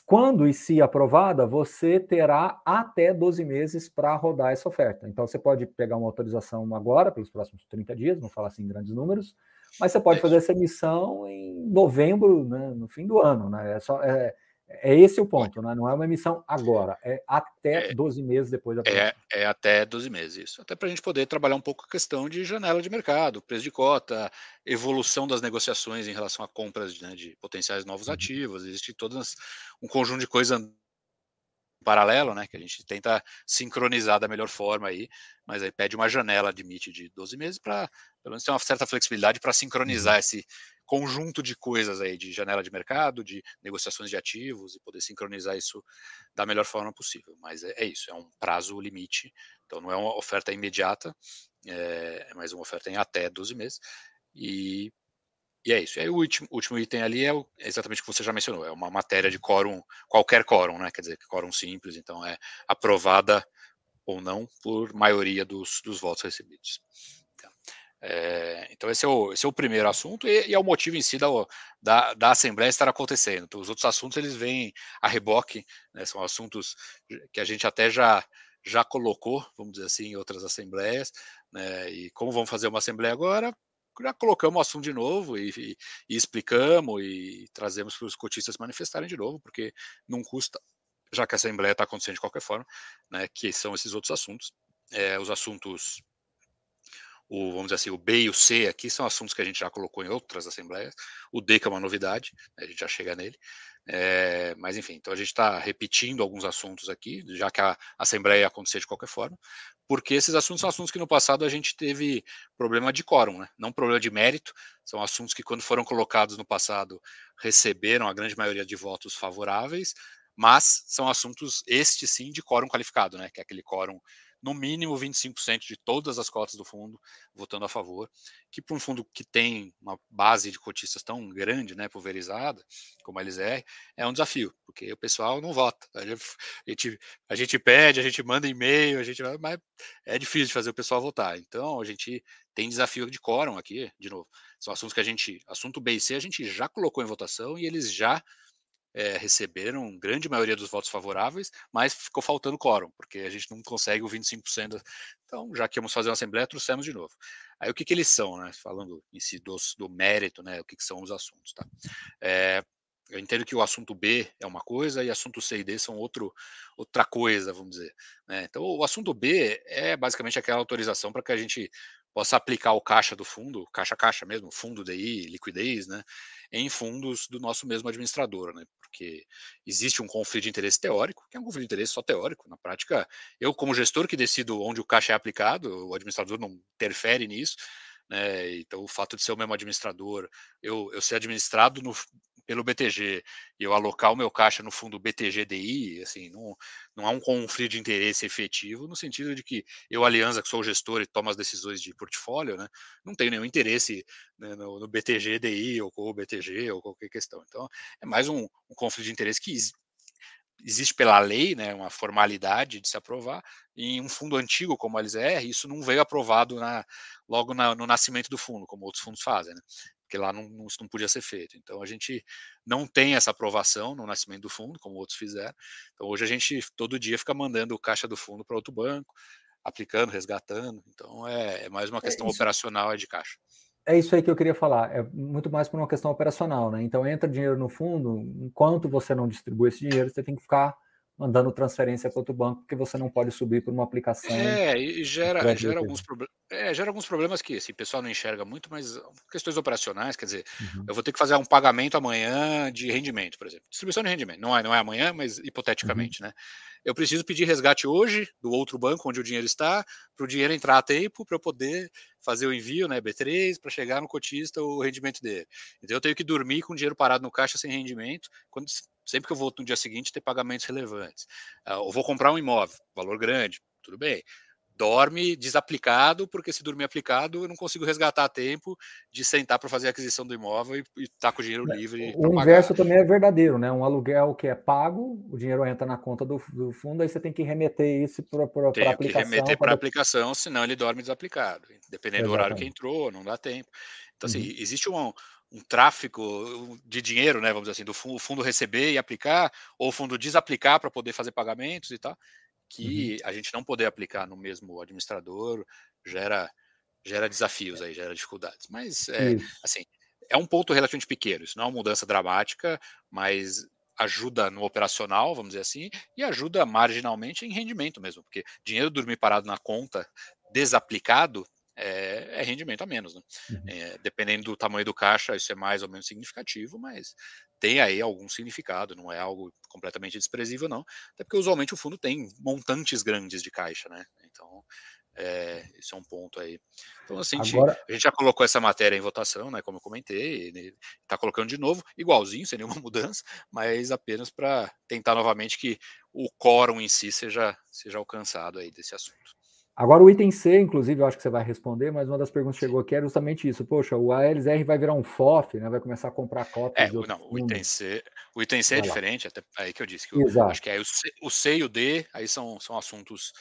quando e se aprovada, você terá até 12 meses para rodar essa oferta. Então, você pode pegar uma autorização agora, pelos próximos 30 dias, não falar assim em grandes números, mas você pode fazer essa emissão em novembro, né, no fim do ano. Né? É, só, é, é esse o ponto, né? não é uma emissão agora, é até é, 12 meses depois da é, é até 12 meses, isso. Até para a gente poder trabalhar um pouco a questão de janela de mercado, preço de cota, evolução das negociações em relação a compras né, de potenciais novos uhum. ativos, existe todo um conjunto de coisas paralelo, né, que a gente tenta sincronizar da melhor forma aí, mas aí pede uma janela de limite de 12 meses para pelo menos ter uma certa flexibilidade para sincronizar uhum. esse conjunto de coisas aí, de janela de mercado, de negociações de ativos e poder sincronizar isso da melhor forma possível. Mas é, é isso, é um prazo limite, então não é uma oferta imediata, é, é mais uma oferta em até 12 meses. E, e é isso. E aí o último, último item ali é, o, é exatamente o que você já mencionou, é uma matéria de quórum, qualquer quórum, né? Quer dizer, quórum simples, então é aprovada ou não por maioria dos, dos votos recebidos. É, então esse é, o, esse é o primeiro assunto e, e é o motivo em si da, da, da, Assembleia estar acontecendo. Então, os outros assuntos eles vêm a reboque, né, são assuntos que a gente até já, já colocou, vamos dizer assim, em outras assembleias, né, e como vamos fazer uma assembleia agora, já colocamos o assunto de novo e, e, e explicamos e trazemos para os cotistas manifestarem de novo, porque não custa, já que a assembleia está acontecendo de qualquer forma, né, que são esses outros assuntos. É, os assuntos o, vamos dizer assim, o B e o C aqui são assuntos que a gente já colocou em outras assembleias. O D, que é uma novidade, né, a gente já chega nele. É, mas enfim, então a gente está repetindo alguns assuntos aqui, já que a assembleia ia acontecer de qualquer forma, porque esses assuntos são assuntos que no passado a gente teve problema de quórum, né? não problema de mérito, são assuntos que quando foram colocados no passado receberam a grande maioria de votos favoráveis, mas são assuntos, este sim, de quórum qualificado, né? que é aquele quórum no mínimo 25% de todas as cotas do fundo votando a favor, que para um fundo que tem uma base de cotistas tão grande, né, pulverizada, como a LZR, é um desafio, porque o pessoal não vota. A gente, a gente pede, a gente manda e-mail, a gente mas é difícil de fazer o pessoal votar. Então a gente tem desafio de quórum aqui, de novo. São assuntos que a gente, assunto B e C, a gente já colocou em votação e eles já é, receberam grande maioria dos votos favoráveis, mas ficou faltando quórum, porque a gente não consegue o 25%. Então, já que íamos fazer uma assembleia, trouxemos de novo. Aí o que, que eles são, né? Falando em si do, mérito, né? O que, que são os assuntos, tá? É, eu entendo que o assunto B é uma coisa e assunto C e D são outro, outra coisa, vamos dizer. Né? Então, o assunto B é basicamente aquela autorização para que a gente possa aplicar o caixa do fundo, caixa-caixa mesmo, fundo DI, liquidez, né, em fundos do nosso mesmo administrador, né, porque existe um conflito de interesse teórico, que é um conflito de interesse só teórico. Na prática, eu, como gestor que decido onde o caixa é aplicado, o administrador não interfere nisso, né, então o fato de ser o mesmo administrador, eu, eu ser administrado no, pelo BTG e eu alocar o meu caixa no fundo BTGDI, assim, não, não há um conflito de interesse efetivo, no sentido de que eu, Aliança, que sou gestor e tomo as decisões de portfólio, né, não tenho nenhum interesse né, no, no BTGDI ou com o BTG ou qualquer questão. Então, é mais um, um conflito de interesse que existe pela lei, né, uma formalidade de se aprovar, em um fundo antigo como a LZR, isso não veio aprovado na, logo na, no nascimento do fundo, como outros fundos fazem. Né? Porque lá não, não, isso não podia ser feito. Então a gente não tem essa aprovação no nascimento do fundo, como outros fizeram. Então hoje a gente todo dia fica mandando o caixa do fundo para outro banco, aplicando, resgatando. Então é, é mais uma é questão é operacional é de caixa. É isso aí que eu queria falar. É muito mais por uma questão operacional, né? Então entra dinheiro no fundo, enquanto você não distribui esse dinheiro, você tem que ficar mandando transferência para outro banco, porque você não pode subir por uma aplicação. É, e gera, gera, alguns, é, gera alguns problemas que o pessoal não enxerga muito, mas questões operacionais, quer dizer, uhum. eu vou ter que fazer um pagamento amanhã de rendimento, por exemplo. Distribuição de rendimento. Não é, não é amanhã, mas hipoteticamente, uhum. né? Eu preciso pedir resgate hoje do outro banco onde o dinheiro está, para o dinheiro entrar a tempo, para eu poder fazer o envio, né, B3, para chegar no cotista o rendimento dele. Então eu tenho que dormir com o dinheiro parado no caixa sem rendimento, quando, sempre que eu volto no dia seguinte ter pagamentos relevantes. Uh, eu vou comprar um imóvel, valor grande, tudo bem dorme desaplicado, porque se dormir aplicado, eu não consigo resgatar a tempo de sentar para fazer a aquisição do imóvel e estar tá com o dinheiro é, livre. O inverso pagar. também é verdadeiro, né? Um aluguel que é pago, o dinheiro entra na conta do, do fundo, aí você tem que remeter isso para a aplicação. Tem que remeter para a aplicação, senão ele dorme desaplicado. Dependendo Exatamente. do horário que entrou, não dá tempo. Então, assim, uhum. existe um, um tráfico de dinheiro, né? Vamos dizer assim, do fundo, fundo receber e aplicar, ou o fundo desaplicar para poder fazer pagamentos e tal. Uhum. que uhum. a gente não poder aplicar no mesmo administrador gera gera desafios aí, gera dificuldades. Mas é, assim, é um ponto relativamente pequeno, isso não é uma mudança dramática, mas ajuda no operacional, vamos dizer assim, e ajuda marginalmente em rendimento mesmo, porque dinheiro dormir parado na conta desaplicado é, é rendimento a menos, né? Uhum. É, dependendo do tamanho do caixa, isso é mais ou menos significativo, mas tem aí algum significado, não é algo completamente desprezível, não. Até porque usualmente o fundo tem montantes grandes de caixa, né? Então, é, esse é um ponto aí. Então, assim, Agora... a gente já colocou essa matéria em votação, né? Como eu comentei, está colocando de novo, igualzinho, sem nenhuma mudança, mas apenas para tentar novamente que o quórum em si seja, seja alcançado aí desse assunto. Agora o item C, inclusive, eu acho que você vai responder, mas uma das perguntas que chegou aqui era justamente isso. Poxa, o ALSR vai virar um FOF, né? Vai começar a comprar cotas. É, não, o item C, o item C é diferente, até aí que eu disse que eu, acho que é o C, o C e o D, aí são, são assuntos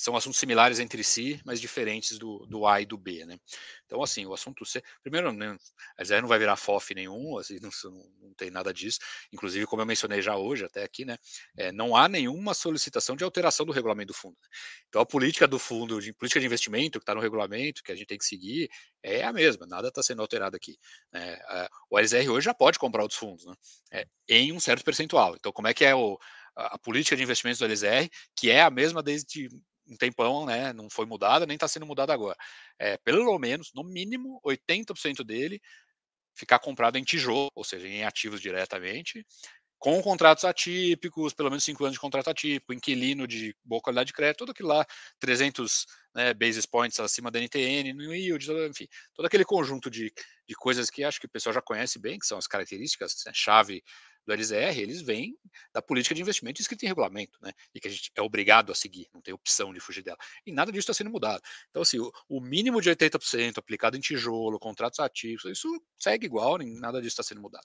são assuntos similares entre si, mas diferentes do, do A e do B, né? Então, assim, o assunto C, primeiro, né, a Zé não vai virar FOF nenhum, assim, não, não, tem nada disso. Inclusive, como eu mencionei já hoje, até aqui, né, é, não há nenhuma solicitação de alteração do regulamento do fundo. Então, a política do fundo, de política de investimento que está no regulamento, que a gente tem que seguir, é a mesma, nada está sendo alterado aqui. Né? o LZR hoje já pode comprar outros fundos, né? É, em um certo percentual. Então, como é que é o, a política de investimentos do LZR, que é a mesma desde um tempão, né? Não foi mudada, nem está sendo mudada agora. É, pelo menos, no mínimo, 80% dele ficar comprado em tijolo, ou seja, em ativos diretamente, com contratos atípicos, pelo menos 5 anos de contrato atípico, inquilino de boa qualidade de crédito, tudo aquilo lá, 300 né, basis points acima da NTN, no yield, enfim, todo aquele conjunto de, de coisas que acho que o pessoal já conhece bem, que são as características né, chave do LZR, eles vêm da política de investimento escrita em regulamento, né? E que a gente é obrigado a seguir, não tem opção de fugir dela. E nada disso está sendo mudado. Então, assim, o, o, mínimo de 80% aplicado em tijolo, contratos ativos, isso segue igual, nada disso está sendo mudado.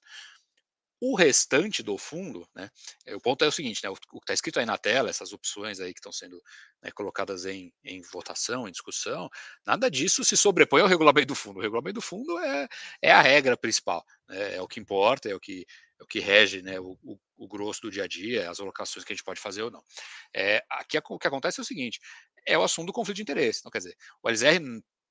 O restante do fundo, né? Eh, o ponto é o seguinte, né? O, que está escrito aí na tela, essas opções aí que estão sendo né, colocadas em, em, votação, em discussão, nada disso se sobrepõe ao regulamento do fundo. O regulamento do fundo é, é a regra principal, né? é o que importa, é o que, é o que rege né, o, o, o, grosso do dia a dia, as alocações que a gente pode fazer ou não. É, aqui o que acontece é o seguinte: é o assunto do conflito de interesse. Então, quer dizer, o LZR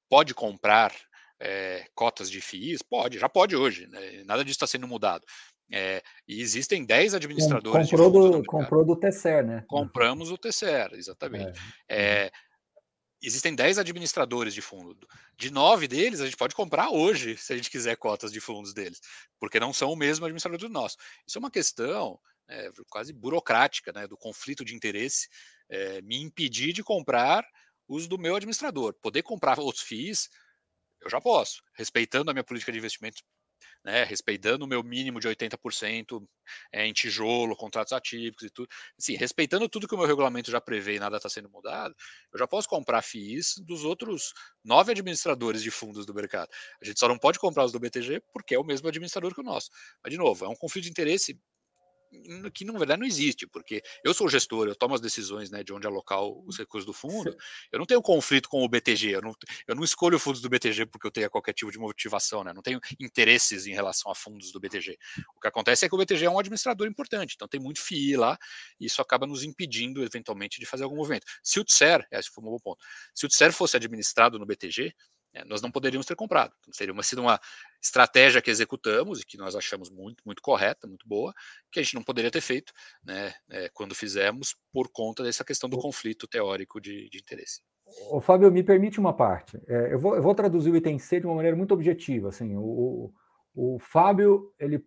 pode comprar é, cotas de FIIs? Pode, já pode hoje, né? nada disso está sendo mudado. É, e existem 10 administradores comprou de fundos do, Comprou do TCR, né? Compramos o TCR, exatamente. É. É, existem 10 administradores de fundo. De nove deles, a gente pode comprar hoje, se a gente quiser cotas de fundos deles, porque não são o mesmo administrador do nosso. Isso é uma questão é, quase burocrática, né, do conflito de interesse, é, me impedir de comprar os do meu administrador. Poder comprar outros FIIs, eu já posso, respeitando a minha política de investimento né, respeitando o meu mínimo de 80% é, em tijolo, contratos atípicos e tudo, assim, respeitando tudo que o meu regulamento já prevê e nada está sendo mudado, eu já posso comprar FIIs dos outros nove administradores de fundos do mercado. A gente só não pode comprar os do BTG porque é o mesmo administrador que o nosso. Mas, de novo, é um conflito de interesse que na verdade não existe, porque eu sou gestor, eu tomo as decisões né, de onde alocar os recursos do fundo, eu não tenho conflito com o BTG, eu não, eu não escolho fundos do BTG porque eu tenha qualquer tipo de motivação, né, não tenho interesses em relação a fundos do BTG. O que acontece é que o BTG é um administrador importante, então tem muito FII lá, e isso acaba nos impedindo, eventualmente, de fazer algum movimento. Se o TSER, esse foi um bom ponto, se o TSER fosse administrado no BTG, nós não poderíamos ter comprado. Então, seria uma, sido uma estratégia que executamos e que nós achamos muito, muito correta, muito boa, que a gente não poderia ter feito né, é, quando fizemos por conta dessa questão do conflito teórico de, de interesse. O Fábio, me permite uma parte. É, eu, vou, eu, vou, traduzir o item C de uma maneira muito objetiva. Assim, o, o, o Fábio ele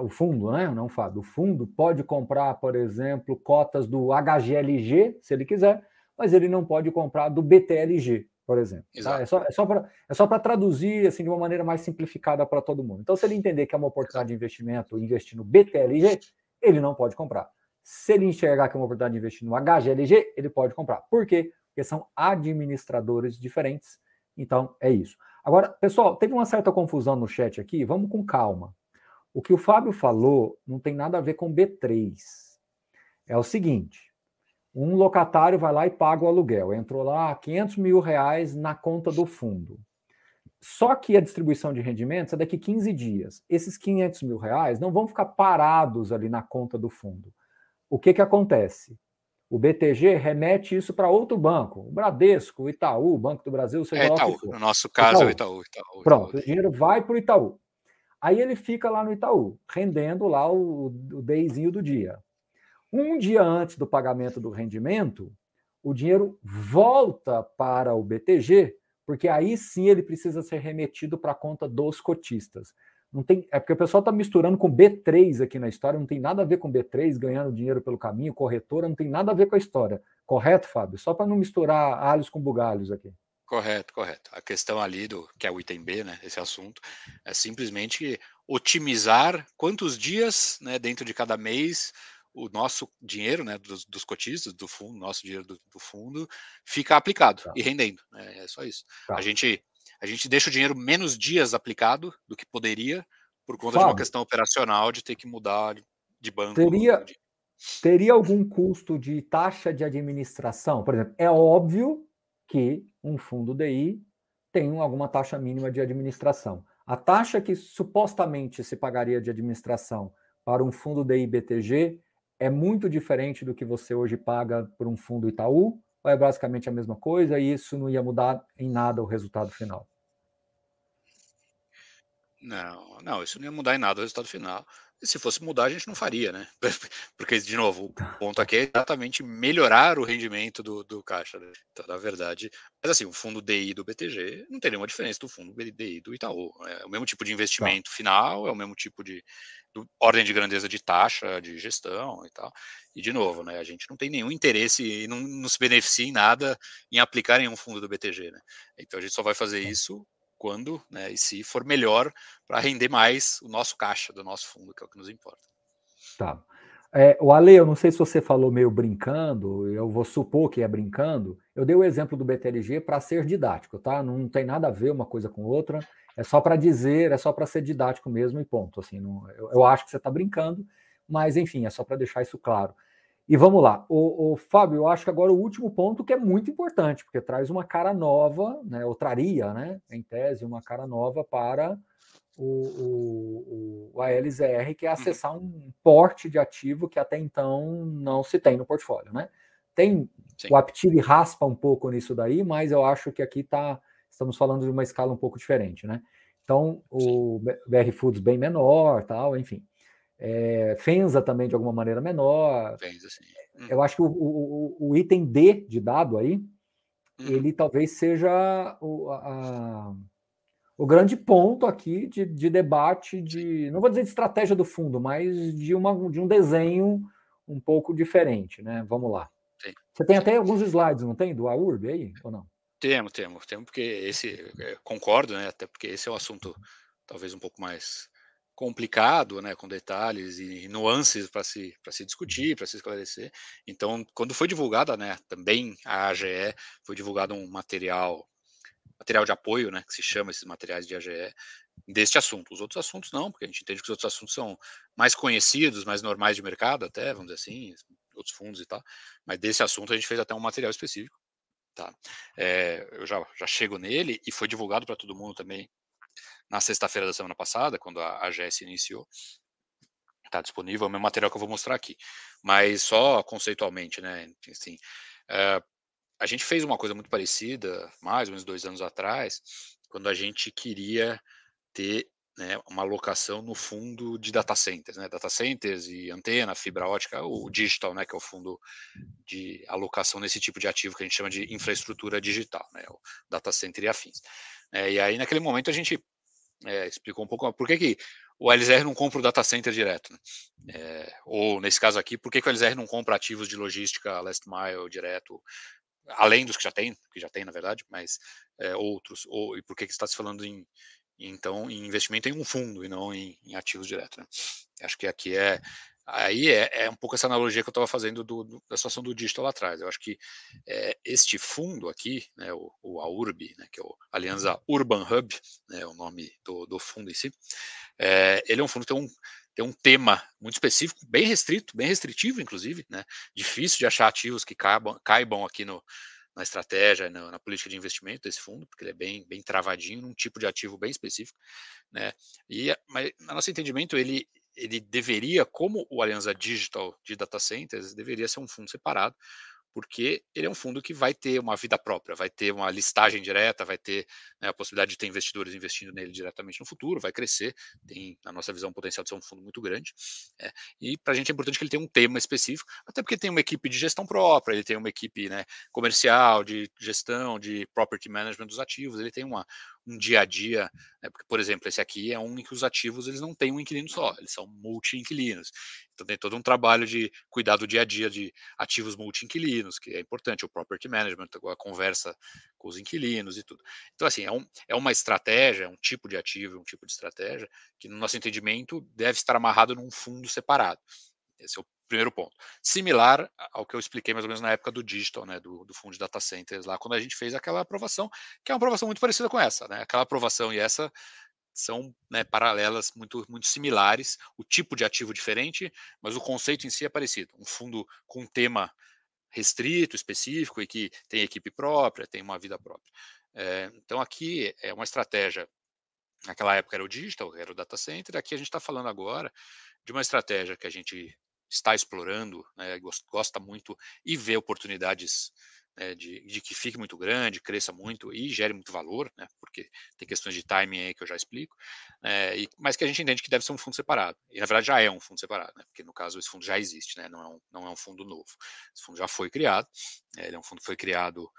o fundo, né? Não, Fábio. O fundo pode comprar, por exemplo, cotas do HGLG, se ele quiser, mas ele não pode comprar do BTLG, por exemplo. Tá? É só, é só para é traduzir assim, de uma maneira mais simplificada para todo mundo. Então, se ele entender que é uma oportunidade de investimento investir no BTLG, ele não pode comprar. Se ele enxergar que é uma oportunidade de investir no HGLG, ele pode comprar. Por quê? Porque são administradores diferentes. Então, é isso. Agora, pessoal, teve uma certa confusão no chat aqui, vamos com calma. O que o Fábio falou não tem nada a ver com B3. É o seguinte: um locatário vai lá e paga o aluguel. Entrou lá 500 mil reais na conta do fundo. Só que a distribuição de rendimentos é daqui 15 dias. Esses 500 mil reais não vão ficar parados ali na conta do fundo. O que, que acontece? O BTG remete isso para outro banco, o Bradesco, o Itaú, o Banco do Brasil, seja é Itaú. No nosso caso Itaú. é o Itaú. Itaú Pronto, Itaú. o dinheiro vai para o Itaú. Aí ele fica lá no Itaú, rendendo lá o, o deizinho do dia. Um dia antes do pagamento do rendimento, o dinheiro volta para o BTG, porque aí sim ele precisa ser remetido para a conta dos cotistas. Não tem, é porque o pessoal está misturando com B3 aqui na história, não tem nada a ver com B3 ganhando dinheiro pelo caminho, corretora, não tem nada a ver com a história. Correto, Fábio? Só para não misturar alhos com bugalhos aqui. Correto, correto. A questão ali do que é o item B, né? Esse assunto é simplesmente otimizar quantos dias, né, dentro de cada mês o nosso dinheiro, né, dos, dos cotistas do fundo, nosso dinheiro do, do fundo, fica aplicado tá. e rendendo. Né, é só isso. Tá. A gente a gente deixa o dinheiro menos dias aplicado do que poderia por conta Fábio, de uma questão operacional de ter que mudar de banco. Teria, teria algum custo de taxa de administração? Por exemplo, é óbvio que um fundo DI tem alguma taxa mínima de administração. A taxa que supostamente se pagaria de administração para um fundo DI BTG é muito diferente do que você hoje paga por um fundo Itaú, ou é basicamente a mesma coisa e isso não ia mudar em nada o resultado final? Não, não, isso não ia mudar em nada o resultado final. E se fosse mudar, a gente não faria, né? Porque, de novo, o ponto aqui é exatamente melhorar o rendimento do, do caixa. Né? Então, na verdade, mas assim, o fundo DI do BTG não tem nenhuma diferença do fundo DI do Itaú. É o mesmo tipo de tá. investimento tá. final, é o mesmo tipo de do, ordem de grandeza de taxa, de gestão e tal. E, de novo, né, a gente não tem nenhum interesse e não, não se beneficia em nada em aplicar em um fundo do BTG. Né? Então, a gente só vai fazer tá. isso quando né, e se for melhor para render mais o nosso caixa do nosso fundo, que é o que nos importa. Tá. É, o Ale, eu não sei se você falou meio brincando, eu vou supor que é brincando. Eu dei o exemplo do BTLG para ser didático, tá? Não tem nada a ver uma coisa com outra. É só para dizer, é só para ser didático mesmo e ponto. Assim, não, eu, eu acho que você está brincando, mas enfim, é só para deixar isso claro. E vamos lá, o, o, Fábio, eu acho que agora o último ponto que é muito importante, porque traz uma cara nova, né, ou traria, né, em tese, uma cara nova para o, o, o ALZR, que é uhum. acessar um porte de ativo que até então não se tem no portfólio, né? Tem, Sim. o Aptiv raspa um pouco nisso daí, mas eu acho que aqui tá, estamos falando de uma escala um pouco diferente, né? Então, o BR Foods bem menor, tal, enfim. É, Fenza também de alguma maneira menor. Fenza, sim. Hum. Eu acho que o, o, o, item D de dado aí, hum. ele talvez seja o, a, o grande ponto aqui de, de, debate, de não vou dizer de estratégia do fundo, mas de, uma, de um desenho um pouco diferente, né? Vamos lá. Sim. Você tem até alguns slides, não tem? Do AURB aí, ou não? Temos, temos, temos, porque esse, é, concordo, né? Até porque esse é um assunto talvez um pouco mais complicado, né, com detalhes e nuances para se, se discutir, para se esclarecer. Então, quando foi divulgada, né, também a AGE, foi divulgado um material, material de apoio, né, que se chama esses materiais de AGE, deste assunto. Os outros assuntos não, porque a gente entende que os outros assuntos são mais conhecidos, mais normais de mercado até, vamos dizer assim, outros fundos e tal, mas desse assunto a gente fez até um material específico. Tá. É, eu já, já chego nele e foi divulgado para todo mundo também na sexta-feira da semana passada, quando a AGS iniciou. Está disponível, é o meu material que eu vou mostrar aqui. Mas só conceitualmente, né? Assim, uh, a gente fez uma coisa muito parecida, mais ou menos dois anos atrás, quando a gente queria ter né, uma alocação no fundo de data centers, né, data centers e antena, fibra ótica, o digital, né, que é o fundo de alocação nesse tipo de ativo que a gente chama de infraestrutura digital, né, o data center e afins. É, e aí naquele momento a gente é, explicou um pouco por que, que o LZR não compra o data center direto? Né? É, ou, nesse caso aqui, por que, que o LZR não compra ativos de logística last mile direto, além dos que já tem, que já tem, na verdade, mas é, outros? Ou, e por que, que está se falando em, então, em investimento em um fundo e não em, em ativos direto? Né? Acho que aqui é, Aí é, é, um pouco essa analogia que eu estava fazendo do, do, da situação do digital lá atrás. Eu acho que é, este fundo aqui, né, o, o AURB, né, que é o Aliança Urban Hub, né, o nome do, do fundo em si, é, ele é um fundo que tem um, tem um tema muito específico, bem restrito, bem restritivo, inclusive, né, difícil de achar ativos que caibam, caibam aqui no, na estratégia, na, na, política de investimento desse fundo, porque ele é bem, bem travadinho num tipo de ativo bem específico, né? E, mas, no nosso entendimento, ele, ele deveria, como o Aliança Digital de Data Centers, deveria ser um fundo separado, porque ele é um fundo que vai ter uma vida própria, vai ter uma listagem direta, vai ter né, a possibilidade de ter investidores investindo nele diretamente no futuro, vai crescer, tem, na nossa visão, um potencial de ser um fundo muito grande. É, e para a gente é importante que ele tenha um tema específico, até porque tem uma equipe de gestão própria, ele tem uma equipe né, comercial, de gestão, de property management dos ativos, ele tem uma, um dia a dia, né, porque, por exemplo, esse aqui é um em que os ativos eles não têm um inquilino só, eles são multi-inquilinos. Então tem todo um trabalho de cuidar do dia a dia de ativos multi-inquilinos, que é importante, o property management, a conversa com os inquilinos e tudo. Então, assim, é, um, é uma estratégia, é um tipo de ativo, um tipo de estratégia, que no nosso entendimento deve estar amarrado num fundo separado. Esse é o primeiro ponto. Similar ao que eu expliquei mais ou menos na época do digital, né, do, do fundo de data centers, lá quando a gente fez aquela aprovação, que é uma aprovação muito parecida com essa, né? Aquela aprovação e essa são né, paralelas muito, muito similares, o tipo de ativo diferente, mas o conceito em si é parecido. Um fundo com um tema restrito, específico e que tem equipe própria, tem uma vida própria. É, então aqui é uma estratégia. Naquela época era o digital, era o data center. Aqui a gente está falando agora de uma estratégia que a gente está explorando, né, gosta muito e vê oportunidades né, de, de, que fique muito grande, cresça muito e gere muito valor, né, porque tem questões de timing aí que eu já explico, é, e, mas que a gente entende que deve ser um fundo separado. E na verdade já é um fundo separado, né, porque no caso esse fundo já existe, né, não, é um, não é um fundo novo. Esse fundo já foi criado, é, ele é um fundo que foi criado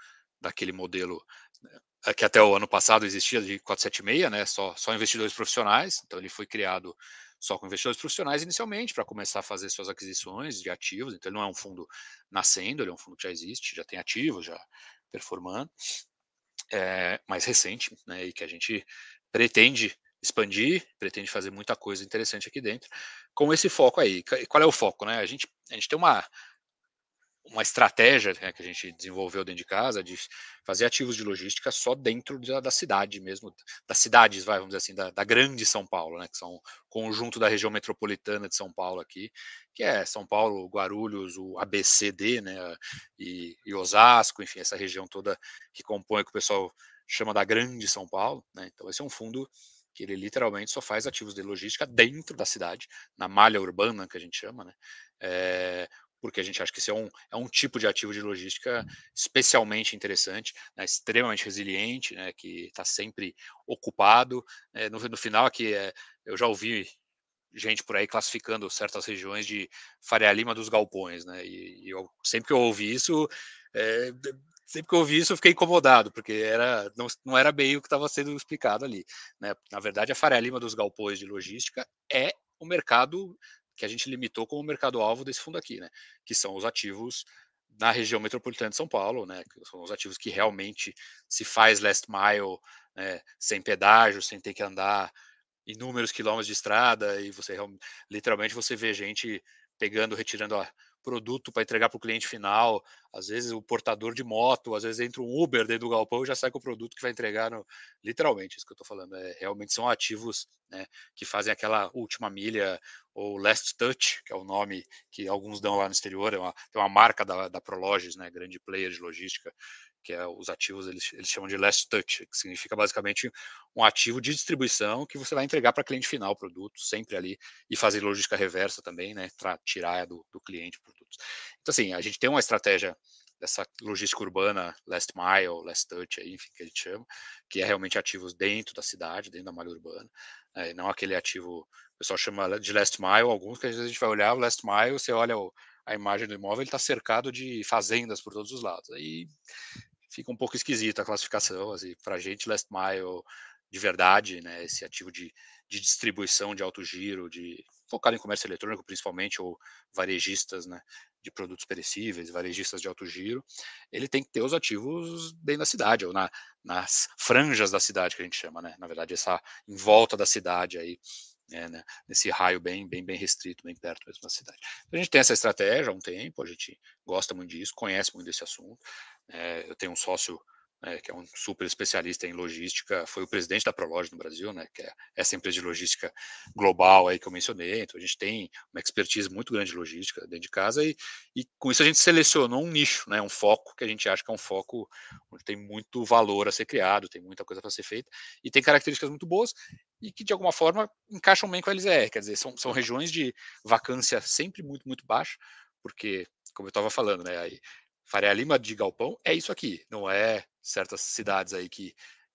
daquele modelo né, que até o ano passado existia de 476, né, só, só investidores profissionais, então ele foi criado só com investidores profissionais inicialmente, para começar a fazer suas aquisições de ativos. Então, ele não é um fundo nascendo, ele é um fundo que já existe, já tem ativos, já performando, é, mais recente, né, e que a gente pretende expandir, pretende fazer muita coisa interessante aqui dentro, com esse foco aí. Qual é o foco? Né? A, gente, a gente tem uma uma estratégia né, que a gente desenvolveu dentro de casa de fazer ativos de logística só dentro da, da cidade mesmo, das cidades, vai, vamos dizer assim, da, da, grande São Paulo, né, que são conjunto da região metropolitana de São Paulo aqui, que é São Paulo, Guarulhos, o ABCD, né, e, e Osasco, enfim, essa região toda que compõe que o pessoal chama da grande São Paulo, né, então esse é um fundo que ele literalmente só faz ativos de logística dentro da cidade, na malha urbana que a gente chama, né? É, porque a gente acha que esse é um, é um tipo de ativo de logística especialmente interessante, né, extremamente resiliente, né, que está sempre ocupado. Né, no, no, final, aqui é, eu já ouvi gente por aí classificando certas regiões de Faria Lima dos galpões, né? E, e eu, sempre que eu ouvi isso, é, sempre que eu ouvi isso, eu fiquei incomodado, porque era, não, não era bem o que estava sendo explicado ali. Né? Na verdade, a Faria Lima dos galpões de logística é o mercado que a gente limitou como mercado-alvo desse fundo aqui, né? Que são os ativos na região metropolitana de São Paulo, né? Que são os ativos que realmente se faz last mile, né? sem pedágio, sem ter que andar inúmeros quilômetros de estrada e você literalmente você vê gente pegando, retirando a, produto para entregar para o cliente final. Às vezes o portador de moto, às vezes entra um Uber dentro do galpão e já sai com o produto que vai entregar no... literalmente, isso que eu estou falando. É, realmente são ativos né, que fazem aquela última milha ou last touch, que é o nome que alguns dão lá no exterior, é uma, tem uma marca da, da Prologis, né, grande player de logística, que é os ativos, eles, eles chamam de last touch, que significa basicamente um ativo de distribuição que você vai entregar para cliente final o produto, sempre ali, e fazer logística reversa também, né, para tirar do, do cliente produtos. Então, assim, a gente tem uma estratégia dessa logística urbana, last mile, last touch, aí, enfim, que a gente chama, que é realmente ativos dentro da cidade, dentro da malha urbana, é, não aquele ativo, o pessoal chama de last mile, alguns que às vezes a gente vai olhar o last mile, você olha o, a imagem do imóvel, ele está cercado de fazendas por todos os lados. Aí fica um pouco esquisita a classificação, assim, para a gente last mile de verdade, né, esse ativo de, de distribuição de alto giro, de focado em comércio eletrônico principalmente, ou varejistas né, de produtos perecíveis, varejistas de alto giro, ele tem que ter os ativos dentro da cidade, ou na, nas franjas da cidade que a gente chama, né? Na verdade, essa em volta da cidade aí, é, né, nesse raio bem, bem, bem restrito, bem perto mesmo da cidade. Então, a gente tem essa estratégia há um tempo, a gente gosta muito disso, conhece muito desse assunto. É, eu tenho um sócio é, que é um super especialista em logística, foi o presidente da Prolog no Brasil, né, que é essa empresa de logística global aí que eu mencionei. Então a gente tem uma expertise muito grande de logística dentro de casa e, e com isso a gente selecionou um nicho, né, um foco que a gente acha que é um foco onde tem muito valor a ser criado, tem muita coisa para ser feita e tem características muito boas e que de alguma forma encaixam bem com a LZR, quer dizer, são, são regiões de vacância sempre muito, muito baixa, porque, como eu estava falando, né, Faria Lima de Galpão é isso aqui, não é certas cidades aí que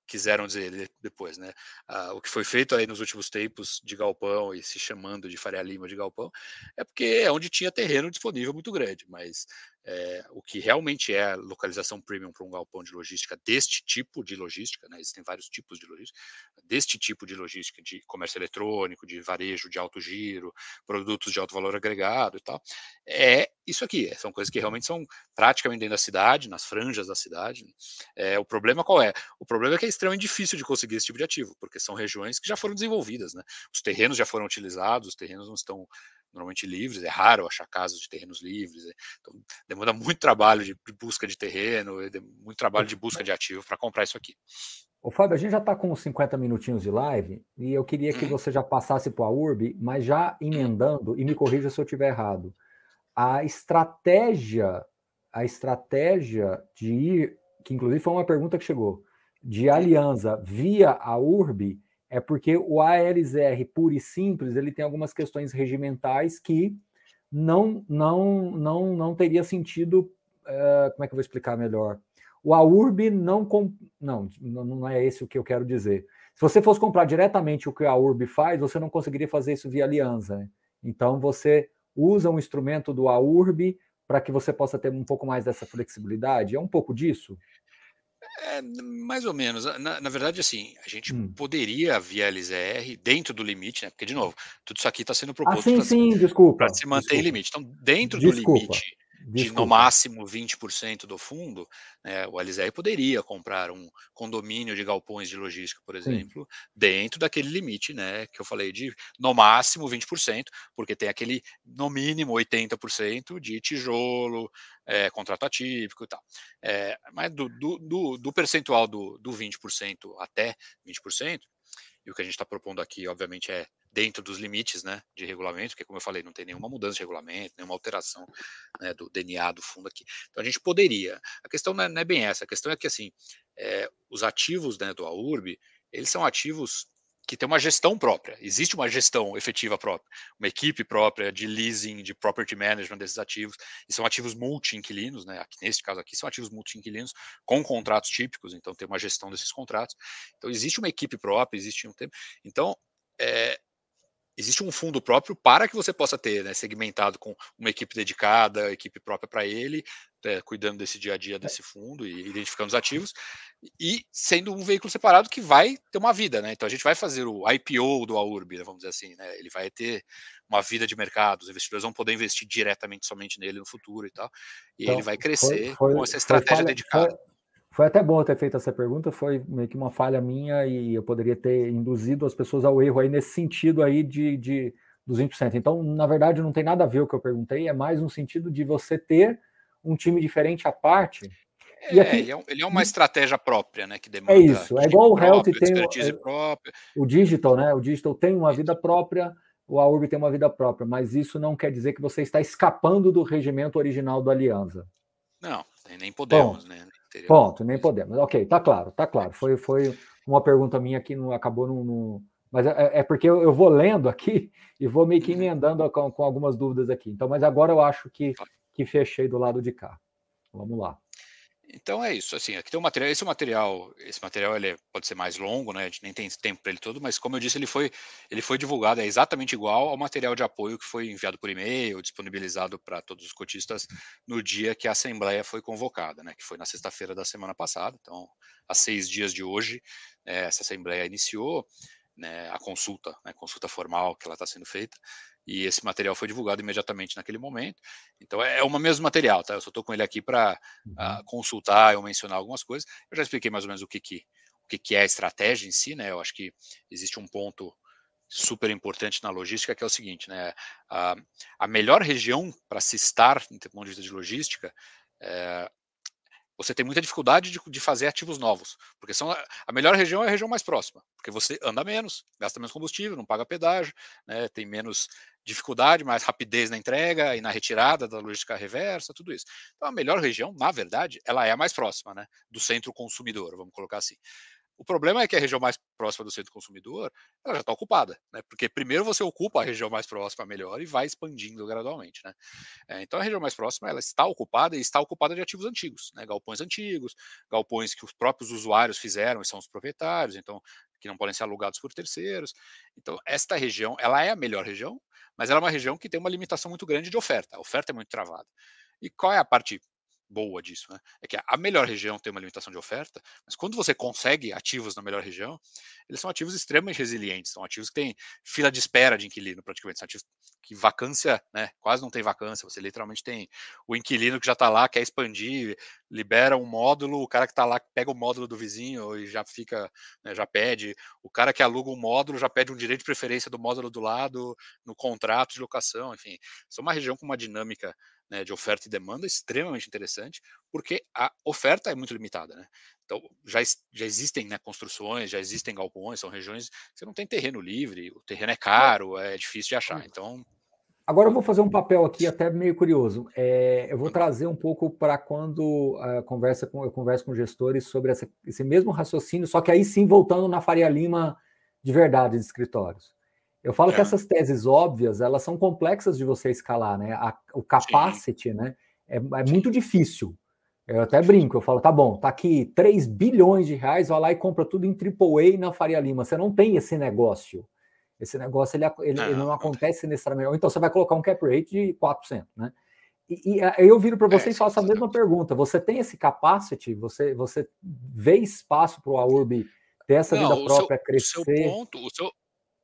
quiseram dizer depois, né? Ah, o que foi feito aí nos últimos tempos de galpão e se chamando de Faria Lima de galpão é porque é onde tinha terreno disponível muito grande, mas é, o que realmente é localização premium para um galpão de logística deste tipo de logística, né, existem vários tipos de logística, deste tipo de logística de comércio eletrônico, de varejo de alto giro, produtos de alto valor agregado e tal, é isso aqui, são coisas que realmente são praticamente dentro da cidade, nas franjas da cidade. É, o problema qual é? O problema é que é extremamente difícil de conseguir esse tipo de ativo, porque são regiões que já foram desenvolvidas, né? os terrenos já foram utilizados, os terrenos não estão normalmente livres, é raro achar casos de terrenos livres, é, então demanda muito trabalho de, busca de terreno, muito trabalho de busca de ativo para comprar isso aqui. Ô, Fábio, a gente já está com 50 minutinhos de live e eu queria que hum. você já passasse para a URB, mas já emendando, e me corrija se eu estiver errado, a estratégia, a estratégia de ir, que inclusive foi uma pergunta que chegou, de aliança via a URB, é porque o ALZR puro e simples ele tem algumas questões regimentais que não não não não teria sentido uh, como é que eu vou explicar melhor? O AURB não com, não não é esse o que eu quero dizer. Se você fosse comprar diretamente o que a AURB faz você não conseguiria fazer isso via aliança né? então você usa um instrumento do AURB para que você possa ter um pouco mais dessa flexibilidade? É um pouco disso é, mais ou menos. Na, na verdade, assim, a gente hum. poderia, via LZR, dentro do limite, né? Porque, de novo, tudo isso aqui está sendo proposto ah, para se, se manter desculpa. em limite. Então, dentro desculpa. do limite de no máximo 20% do fundo, né, o LZR poderia comprar um condomínio de galpões de logística, por exemplo, Sim. dentro daquele limite né, que eu falei de no máximo 20%, porque tem aquele no mínimo 80% de tijolo, é, contrato atípico e tal. É, mas do, do, do, do percentual do, do 20% até 20%, e o que a gente está propondo aqui, obviamente, é dentro dos limites né, de regulamento, porque, como eu falei, não tem nenhuma mudança de regulamento, nenhuma alteração né, do DNA do fundo aqui. Então, a gente poderia. A questão não é, não é bem essa, a questão é que, assim, é, os ativos né, do AURB, eles são ativos que têm uma gestão própria. Existe uma gestão efetiva própria, uma equipe própria de leasing, de property management desses ativos, e são ativos multi-inquilinos, né? Aqui, caso aqui, são ativos multi-inquilinos com contratos típicos, então tem uma gestão desses contratos. Então, existe uma equipe própria, existe um tempo. Então, é, existe um fundo próprio para que você possa ter, né, segmentado com uma equipe dedicada, equipe própria para ele, é, cuidando desse dia a dia é. desse fundo e identificando os ativos, e sendo um veículo separado que vai ter uma vida, né? Então a gente vai fazer o IPO do AURB, né, vamos dizer assim, né? Ele vai ter uma vida de mercado, os investidores vão poder investir diretamente somente nele no futuro e tal, e então, ele vai crescer foi, foi, com essa estratégia dedicada. Foi foi até bom ter feito essa pergunta, foi meio que uma falha minha e eu poderia ter induzido as pessoas ao erro aí nesse sentido aí de, de dos 20%. Então, na verdade, não tem nada a ver o que eu perguntei, é mais um sentido de você ter um time diferente à parte. É, e aqui, ele, é, é uma estratégia própria, né? Que demanda. É isso, é igual o Health tem o, é, o Digital, né? O Digital tem uma vida própria, o AURB tem uma vida própria, mas isso não quer dizer que você está escapando do regimento original do Aliança. Não, nem podemos, né? Ponto, nem podemos. Ok, tá claro, tá claro. Foi, foi uma pergunta minha que não acabou no. Mas é, é, porque eu, vou lendo aqui e vou meio que uhum. emendando com, com, algumas dúvidas aqui. Então, mas agora eu acho que, que fechei do lado de cá. Vamos lá. Então é isso, assim, aqui tem um material, esse material, esse material ele é, pode ser mais longo, né? A gente nem tem tempo para ele todo, mas como eu disse, ele foi, ele foi divulgado, é exatamente igual ao material de apoio que foi enviado por e-mail, disponibilizado para todos os cotistas no dia que a assembleia foi convocada, né? Que foi na sexta-feira da semana passada. Então, há seis dias de hoje, é, essa assembleia iniciou né, a consulta, né, consulta formal que ela está sendo feita e esse material foi divulgado imediatamente naquele momento. Então é, é o mesmo material, tá? Eu só estou com ele aqui para uh, ah, consultar ou mencionar algumas coisas. Eu já expliquei mais ou menos o que, que, o que, que é a estratégia em si, né? Eu acho que existe um ponto super importante na logística que é o seguinte, né? A, a melhor região para se estar, do ponto de vista de logística, é, você tem muita dificuldade de, de, fazer ativos novos, porque são a, melhor região é a região mais próxima, porque você anda menos, gasta menos combustível, não paga pedágio, né, tem menos dificuldade, mais rapidez na entrega e na retirada da logística reversa, tudo isso. Então a melhor região, na verdade, ela é a mais próxima, né, do centro consumidor, vamos colocar assim. O problema é que a região mais próxima do centro consumidor ela já está ocupada, né? Porque primeiro você ocupa a região mais próxima melhor e vai expandindo gradualmente, né? É, então a região mais próxima ela está ocupada e está ocupada de ativos antigos, né? Galpões antigos, galpões que os próprios usuários fizeram e são os proprietários, então que não podem ser alugados por terceiros. Então esta região ela é a melhor região, mas ela é uma região que tem uma limitação muito grande de oferta. A oferta é muito travada. E qual é a parte boa disso, né? É que a melhor região tem uma limitação de oferta, mas quando você consegue ativos na melhor região, eles são ativos extremamente resilientes, são ativos que têm fila de espera de inquilino, praticamente, são ativos que vacância, né, quase não tem vacância, você literalmente tem o inquilino que já está lá, quer expandir, libera um módulo, o cara que está lá pega o módulo do vizinho e já fica, né, já pede, o cara que aluga um módulo já pede um direito de preferência do módulo do lado no contrato de locação, enfim, é uma região com uma dinâmica né, de oferta e demanda extremamente interessante, porque a oferta é muito limitada. Né? Então, já, já existem né, construções, já existem galpões, são regiões que você não tem terreno livre, o terreno é caro, é difícil de achar. Então. Agora eu vou fazer um papel aqui até meio curioso. É, eu vou trazer um pouco para quando uh, conversa com, eu converso com gestores sobre essa, esse mesmo raciocínio, só que aí sim voltando na Faria Lima de verdade de escritórios. Eu falo é. que essas teses óbvias, elas são complexas de você escalar, né? A, o capacity, Sim. né? É, é muito difícil. Eu até brinco, eu falo, tá bom, tá aqui 3 bilhões de reais, vai lá e compra tudo em AAA na Faria Lima. Você não tem esse negócio. Esse negócio, ele, ele, não, ele não acontece necessariamente. Então você vai colocar um cap rate de 4%, né? E, e aí eu viro para você é, e faço a mesma pergunta. Você tem esse capacity? Você, você vê espaço para o AURB ter essa não, vida própria, seu, crescer? O seu ponto, o seu,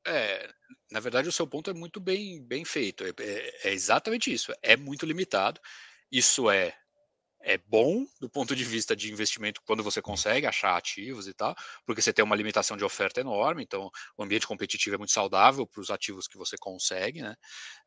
é, na verdade, o seu ponto é muito bem, bem feito. É, é, é exatamente isso. É muito limitado. Isso é é bom do ponto de vista de investimento quando você consegue achar ativos e tal, porque você tem uma limitação de oferta enorme, então o ambiente competitivo é muito saudável para os ativos que você consegue, né?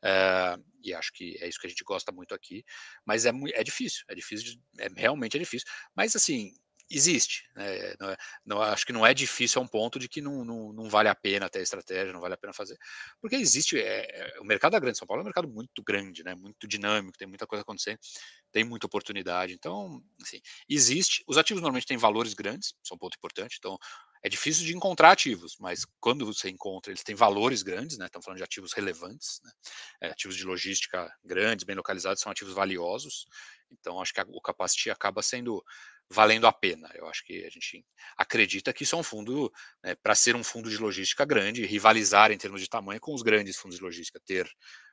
É, e acho que é isso que a gente gosta muito aqui, mas é, é difícil, é difícil, de, é, realmente é difícil. Mas assim, existe. Né? Não, é, não, acho que não é difícil a um ponto de que não, não, não, vale a pena ter estratégia, não vale a pena fazer. Porque existe. É, é, o mercado da Grande São Paulo é um mercado muito grande, né? muito dinâmico, tem muita coisa acontecendo, tem muita oportunidade. Então, assim, existe. Os ativos normalmente têm valores grandes, isso é um ponto importante. Então, é difícil de encontrar ativos, mas quando você encontra, eles têm valores grandes, né? Estamos falando de ativos relevantes, né? é, ativos de logística grandes, bem localizados, são ativos valiosos. Então, acho que a, o capacity acaba sendo valendo a pena. Eu acho que a gente acredita que isso é um fundo, né, para ser um fundo de logística grande, rivalizar em termos de tamanho com os grandes fundos de logística, ter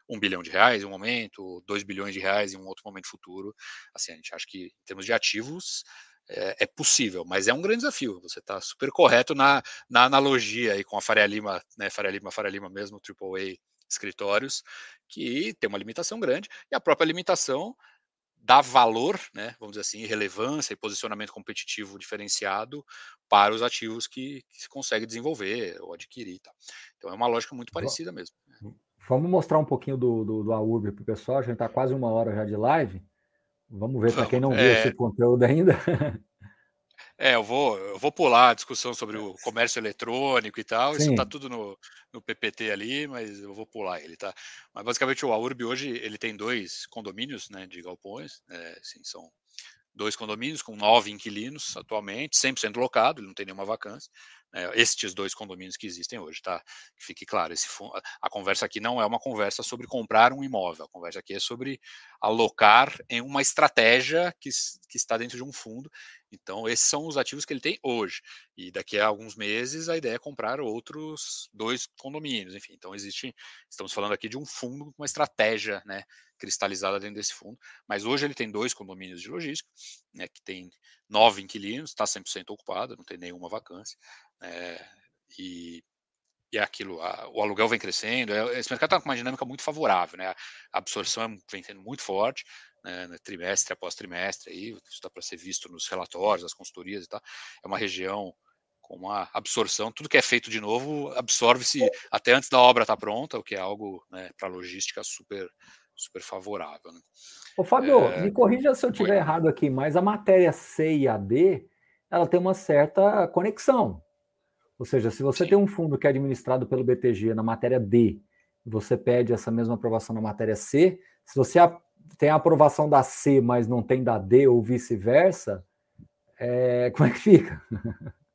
um bilhão de reais em um momento, dois bilhões de reais em um outro momento futuro. Assim, a gente acha que em termos de ativos é, é possível, mas é um grande desafio. Você está super correto na, na analogia aí com a Faria Lima, né, Faria Lima, Faria Lima mesmo, AAA escritórios, que tem uma limitação grande, e a própria limitação dá valor, né, vamos dizer assim, relevância e posicionamento competitivo diferenciado para os ativos que, que se consegue desenvolver ou adquirir. Tá? Então é uma lógica muito parecida mesmo. Né. Vamos mostrar um pouquinho do, do, do AURB para o pessoal, a gente está quase uma hora já de live. Vamos ver para quem não viu é... esse conteúdo ainda. É, eu vou, eu vou pular a discussão sobre o comércio eletrônico e tal. Sim. Isso está tudo no, no PPT ali, mas eu vou pular ele, tá? Mas basicamente o AURB hoje ele tem dois condomínios, né, de galpões, é, assim, são dois condomínios com nove inquilinos atualmente, 100% locado, ele não tem nenhuma vacância. Né, estes dois condomínios que existem hoje, tá? Que fique claro, esse, a conversa aqui não é uma conversa sobre comprar um imóvel, a conversa aqui é sobre alocar em uma estratégia que, que está dentro de um fundo. Então, esses são os ativos que ele tem hoje. E daqui a alguns meses a ideia é comprar outros dois condomínios. Enfim, então existe. Estamos falando aqui de um fundo com uma estratégia né, cristalizada dentro desse fundo. Mas hoje ele tem dois condomínios de logística, né, que tem nove inquilinos, está 100% ocupado, não tem nenhuma vacância. É, e, e é aquilo, a, o aluguel vem crescendo, é, esse mercado está com uma dinâmica muito favorável, né? A absorção é, vem sendo muito forte, né, trimestre após trimestre, aí, isso está para ser visto nos relatórios, as consultorias e tal. É uma região com uma absorção, tudo que é feito de novo absorve-se até antes da obra estar tá pronta, o que é algo né, para logística super, super favorável. Né? Ô, Fábio, é... me corrija se eu estiver errado aqui, mas a matéria C e a D, ela tem uma certa conexão. Ou seja, se você Sim. tem um fundo que é administrado pelo BTG na matéria D, você pede essa mesma aprovação na matéria C, se você tem a aprovação da C, mas não tem da D ou vice-versa, é... como é que fica?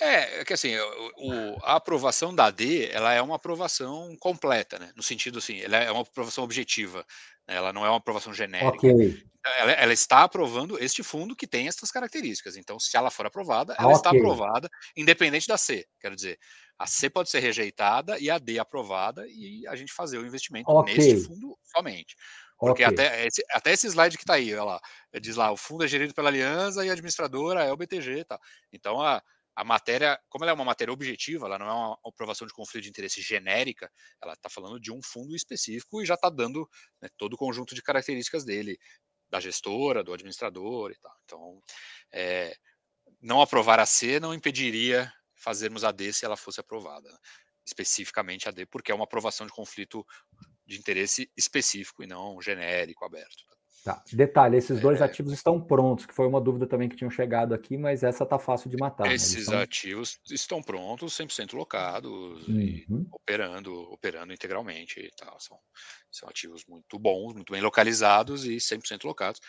É, é que assim, o, a aprovação da D, ela é uma aprovação completa, né? No sentido assim, ela é uma aprovação objetiva, né? ela não é uma aprovação genérica. Okay. Ela, ela, está aprovando este fundo que tem essas características. Então, se ela for aprovada, ela okay. está aprovada, independente da C. Quero dizer, a C pode ser rejeitada e a D aprovada e a gente fazer o investimento okay. neste fundo somente. Porque okay. até, esse, até esse slide que está aí, olha lá, diz lá, o fundo é gerido pela Aliança e a administradora é o BTG. Tá? Então, a, a matéria, como ela é uma matéria objetiva, ela não é uma aprovação de conflito de interesse genérica, ela está falando de um fundo específico e já está dando né, todo o conjunto de características dele, da gestora, do administrador e tal. Então, é, não aprovar a C não impediria fazermos a D se ela fosse aprovada, especificamente a D, porque é uma aprovação de conflito de interesse específico e não genérico, aberto. Tá? Detalhe, esses dois é... ativos estão prontos, que foi uma dúvida também que tinham chegado aqui, mas essa tá fácil de matar. Né? Esses né? ativos estão prontos, 100% locados uhum. operando, operando integralmente e tal. São, são ativos muito bons, muito bem localizados e 100% locados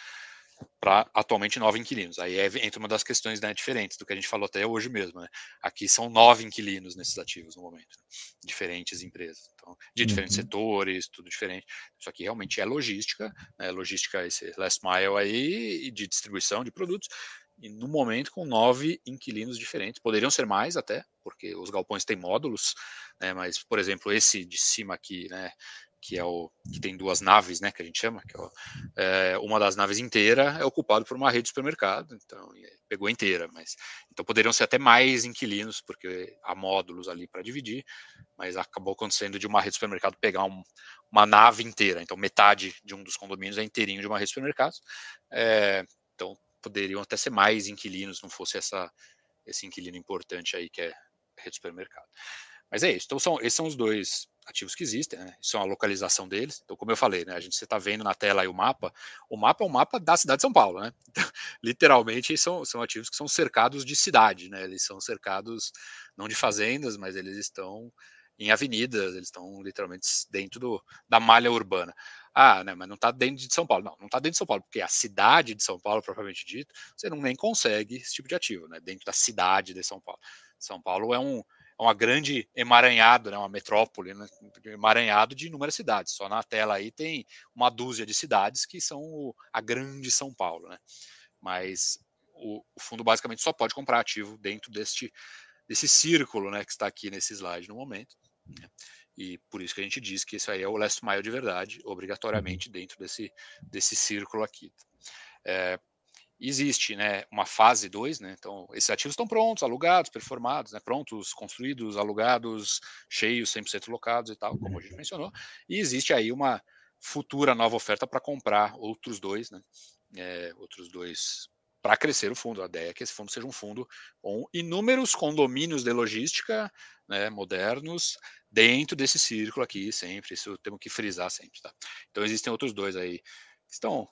para atualmente nove inquilinos. Aí é, entra uma das questões né, diferentes do que a gente falou até hoje mesmo. Né? Aqui são nove inquilinos nesses ativos no momento, né? diferentes empresas, então, de diferentes uhum. setores, tudo diferente. Isso aqui realmente é logística, né? logística esse last mile aí de distribuição de produtos. E no momento com nove inquilinos diferentes, poderiam ser mais até, porque os galpões têm módulos, né? mas por exemplo esse de cima aqui, né? Que é o que tem duas naves, né, que a gente chama, que é, é uma das naves inteira é ocupado por uma rede de supermercado, então pegou inteira, mas então poderiam ser até mais inquilinos porque há módulos ali para dividir, mas acabou acontecendo de uma rede de supermercado pegar um, uma nave inteira, então metade de um dos condomínios é inteirinho de uma rede de supermercados, é, então poderiam até ser mais inquilinos, não fosse essa esse inquilino importante aí que é rede de supermercado. Mas é isso. Então, são, esses são os dois ativos que existem, né? Isso é a localização deles. Então, como eu falei, né? A gente está vendo na tela aí o mapa. O mapa é um mapa da cidade de São Paulo, né? Então, literalmente são, são ativos que são cercados de cidade, né? Eles são cercados não de fazendas, mas eles estão em avenidas, eles estão literalmente dentro do, da malha urbana. Ah, né, mas não está dentro de São Paulo. Não, não está dentro de São Paulo, porque a cidade de São Paulo, propriamente dito, você não nem consegue esse tipo de ativo, né? Dentro da cidade de São Paulo. São Paulo é um, uma grande emaranhado, né, uma metrópole, né, emaranhado de inúmeras cidades. Só na tela aí tem uma dúzia de cidades que são a grande São Paulo, né? Mas o, o, fundo basicamente só pode comprar ativo dentro deste desse círculo, né, que está aqui nesse slide no momento. Né? E por isso que a gente diz que isso aí é o last mile de verdade, obrigatoriamente dentro desse desse círculo aqui. É, existe né, uma fase 2, né, então esses ativos estão prontos, alugados, performados, né, prontos, construídos, alugados, cheios, 100% locados e tal, como a gente mencionou, e existe aí uma futura nova oferta para comprar outros dois, né, é, outros dois para crescer o fundo. A ideia é que esse fundo seja um fundo com inúmeros condomínios de logística né, modernos dentro desse círculo aqui, sempre. Isso temos que frisar sempre. Tá? Então existem outros dois aí que estão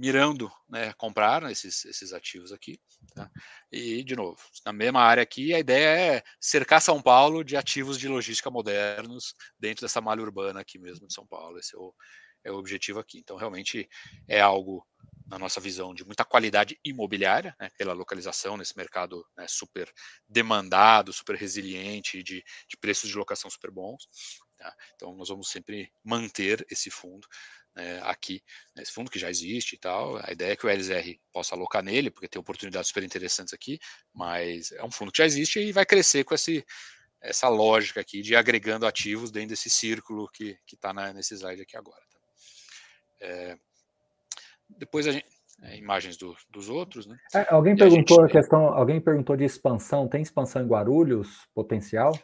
mirando né, comprar esses, esses ativos aqui. Tá? E, de novo, na mesma área aqui, a ideia é cercar São Paulo de ativos de logística modernos dentro dessa malha urbana aqui mesmo de São Paulo. Esse é o, é o objetivo aqui. Então, realmente é algo, na nossa visão, de muita qualidade imobiliária, né, pela localização nesse mercado né, super demandado, super resiliente, de, de preços de locação super bons. Tá? Então, nós vamos sempre manter esse fundo né, aqui, né, esse fundo que já existe e tal. A ideia é que o LZR possa alocar nele, porque tem oportunidades super interessantes aqui, mas é um fundo que já existe e vai crescer com esse, essa lógica aqui de agregando ativos dentro desse círculo que está nesse slide aqui agora. Tá? É, depois a gente, é, imagens do, dos outros, né? É, alguém e perguntou a, gente, a questão, alguém perguntou de expansão. Tem expansão em Guarulhos potencial?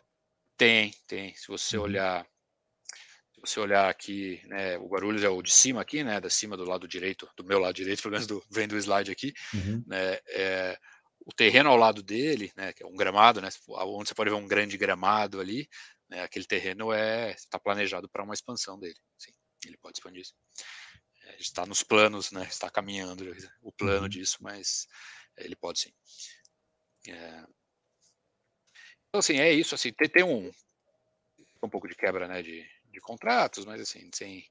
Tem, tem. Se você uhum. Olhar você olhar aqui, né, o Guarulhos é o de cima aqui, né, da cima do lado direito, do meu lado direito, pelo menos do, vendo o slide aqui, uhum. né, é, o terreno ao lado dele, né, que é um gramado, né, onde você pode ver um grande gramado ali, né, aquele terreno é está planejado para uma expansão dele, sim, ele pode expandir. É, está nos planos, né, está caminhando o plano uhum. disso, mas ele pode sim. É, então, assim, é isso, assim, tem, tem um, um pouco de quebra, né, de, de contratos, mas assim, sem.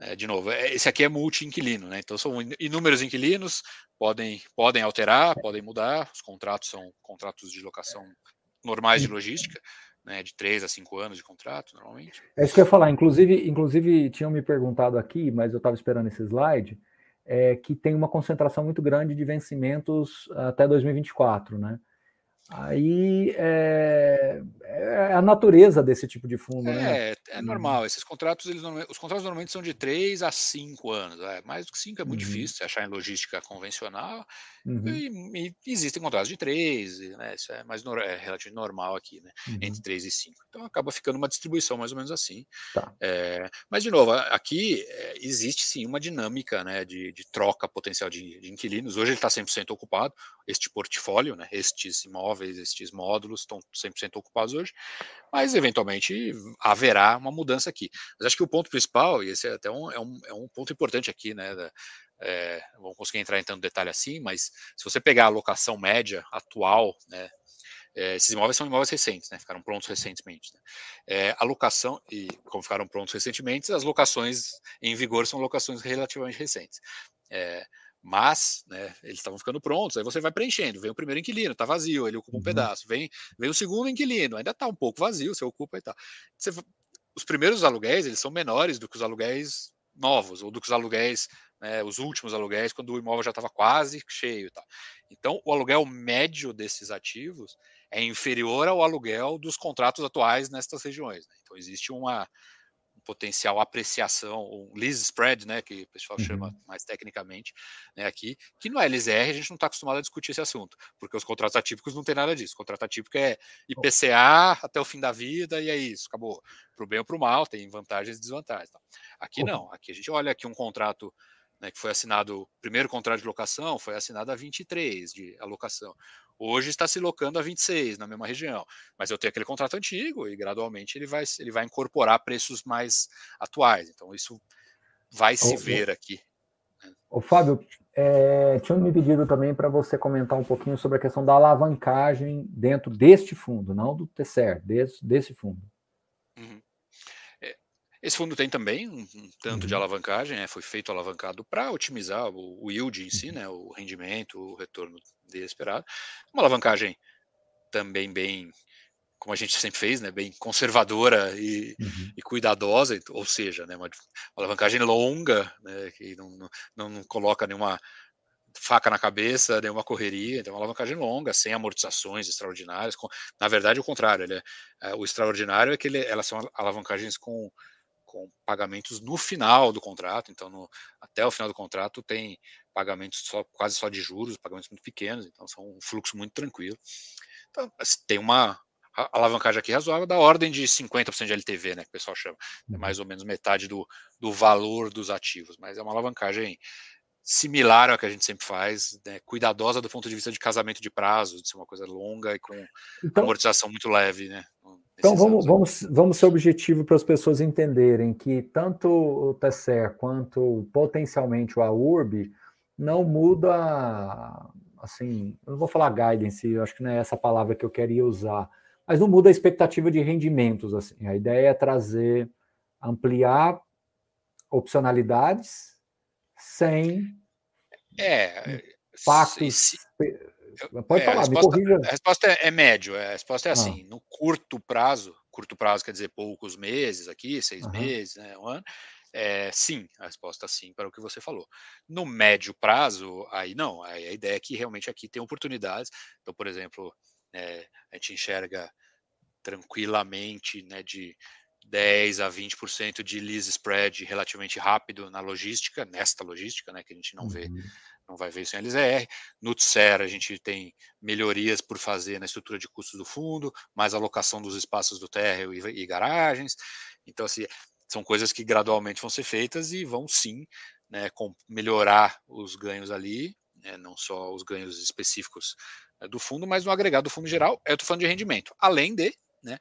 É, de novo, é, esse aqui é multi-inquilino, né? Então são inúmeros inquilinos, podem, podem alterar, podem mudar. Os contratos são contratos de locação normais de logística, né? De três a cinco anos de contrato, normalmente. É isso que eu ia falar. Inclusive, inclusive tinham me perguntado aqui, mas eu estava esperando esse slide, é, que tem uma concentração muito grande de vencimentos até 2024, né? Aí é, é, a natureza desse tipo de fundo, é, né? É normal. Esses contratos, eles, os contratos normalmente são de 3 a 5 anos. É. Mais do que 5 é muito uhum. difícil achar em logística convencional. Uhum. E, e, existem contratos de 3, né? Isso é mais é relativamente normal aqui, né? Uhum. Entre 3 e 5. Então acaba ficando uma distribuição mais ou menos assim. Tá. É, mas, de novo, aqui é, existe sim uma dinâmica né, de, de troca potencial de, de inquilinos. Hoje ele está 100% ocupado, este portfólio, né, estes imóveis imóveis, estes módulos estão 100% ocupados hoje, mas eventualmente haverá uma mudança aqui. Mas acho que o ponto principal, e esse é até um, é um, é um ponto importante aqui, né, da, é, vamos conseguir entrar em tanto detalhe assim, mas se você pegar a locação média atual, né, é, esses imóveis são imóveis recentes, né, ficaram prontos recentemente. Né, é, a locação, e como ficaram prontos recentemente, as locações em vigor são locações relativamente recentes. É, mas né, eles estavam ficando prontos, aí você vai preenchendo, vem o primeiro inquilino, está vazio, ele ocupa um uhum. pedaço, vem, vem o segundo inquilino, ainda está um pouco vazio, você ocupa e tal. Você, os primeiros aluguéis, eles são menores do que os aluguéis novos, ou do que os aluguéis, né, os últimos aluguéis, quando o imóvel já estava quase cheio e tal. Então, o aluguel médio desses ativos é inferior ao aluguel dos contratos atuais nestas regiões. Né? Então, existe uma, potencial apreciação, um lease spread, né, que o pessoal uhum. chama mais tecnicamente, né, aqui, que no LZR a gente não está acostumado a discutir esse assunto, porque os contratos atípicos não tem nada disso. O contrato atípico é IPCA até o fim da vida e é isso, acabou. Para o bem ou para o mal, tem vantagens e desvantagens. Tá? Aqui não, aqui a gente olha aqui um contrato né, que foi assinado, o primeiro contrato de locação foi assinado a 23 de alocação. Hoje está se locando a 26 na mesma região, mas eu tenho aquele contrato antigo e gradualmente ele vai, ele vai incorporar preços mais atuais. Então isso vai se ver aqui. O né. Fábio, é, tinha me pedido também para você comentar um pouquinho sobre a questão da alavancagem dentro deste fundo, não do TCR, desse, desse fundo. Uhum. Esse fundo tem também um, um tanto uhum. de alavancagem, né? foi feito alavancado para otimizar o, o, yield em si, uhum. né? o rendimento, o retorno esperado. Uma alavancagem também bem, como a gente sempre fez, né? bem conservadora e, uhum. e cuidadosa, ou seja, né? uma, uma alavancagem longa, né? que não, não, não coloca nenhuma faca na cabeça, nenhuma correria, então é uma alavancagem longa, sem amortizações extraordinárias. Com, na verdade, o contrário, ele é, é, o extraordinário é que ele, elas são alavancagens com com pagamentos no final do contrato, então no, até o final do contrato tem pagamentos só, quase só de juros, pagamentos muito pequenos, então são um fluxo muito tranquilo. Então, assim, tem uma alavancagem aqui razoável da ordem de 50% de LTV, né, que o pessoal chama, é uhum. mais ou menos metade do, do valor dos ativos, mas é uma alavancagem similar ao que a gente sempre faz, né, cuidadosa do ponto de vista de casamento de prazo, de ser uma coisa longa e com então, amortização muito leve, né? Então vamos, vamos, vamos ser objetivo para as pessoas entenderem que tanto o TCR quanto potencialmente o AURB não muda, assim, eu não vou falar guidance, acho que não é essa palavra que eu queria usar, mas não muda a expectativa de rendimentos, assim. A ideia é trazer, ampliar opcionalidades sem é, pactos. Se, Pode é, falar, a resposta, me corrija. A resposta é, é médio, é, a resposta é ah. assim, no curto prazo, curto prazo quer dizer poucos meses aqui, seis meses, né, um ano, é, sim, a resposta é sim para o que você falou. No médio prazo, aí não, aí a ideia é que realmente aqui tem oportunidades. Então, por exemplo, é, a gente enxerga tranquilamente né, de 10 a 20% de lease spread relativamente rápido na logística, nesta logística, né, que a gente não uhum. vê, não vai ver isso em LZR. No TSER, a gente tem melhorias por fazer na estrutura de custos do fundo, mais alocação dos espaços do térreo e, e garagens. Então, assim, são coisas que gradualmente vão ser feitas e vão sim né, melhorar os ganhos ali, né, não só os ganhos específicos né, do fundo, mas no agregado do fundo geral, eu estou falando de rendimento, além de, né,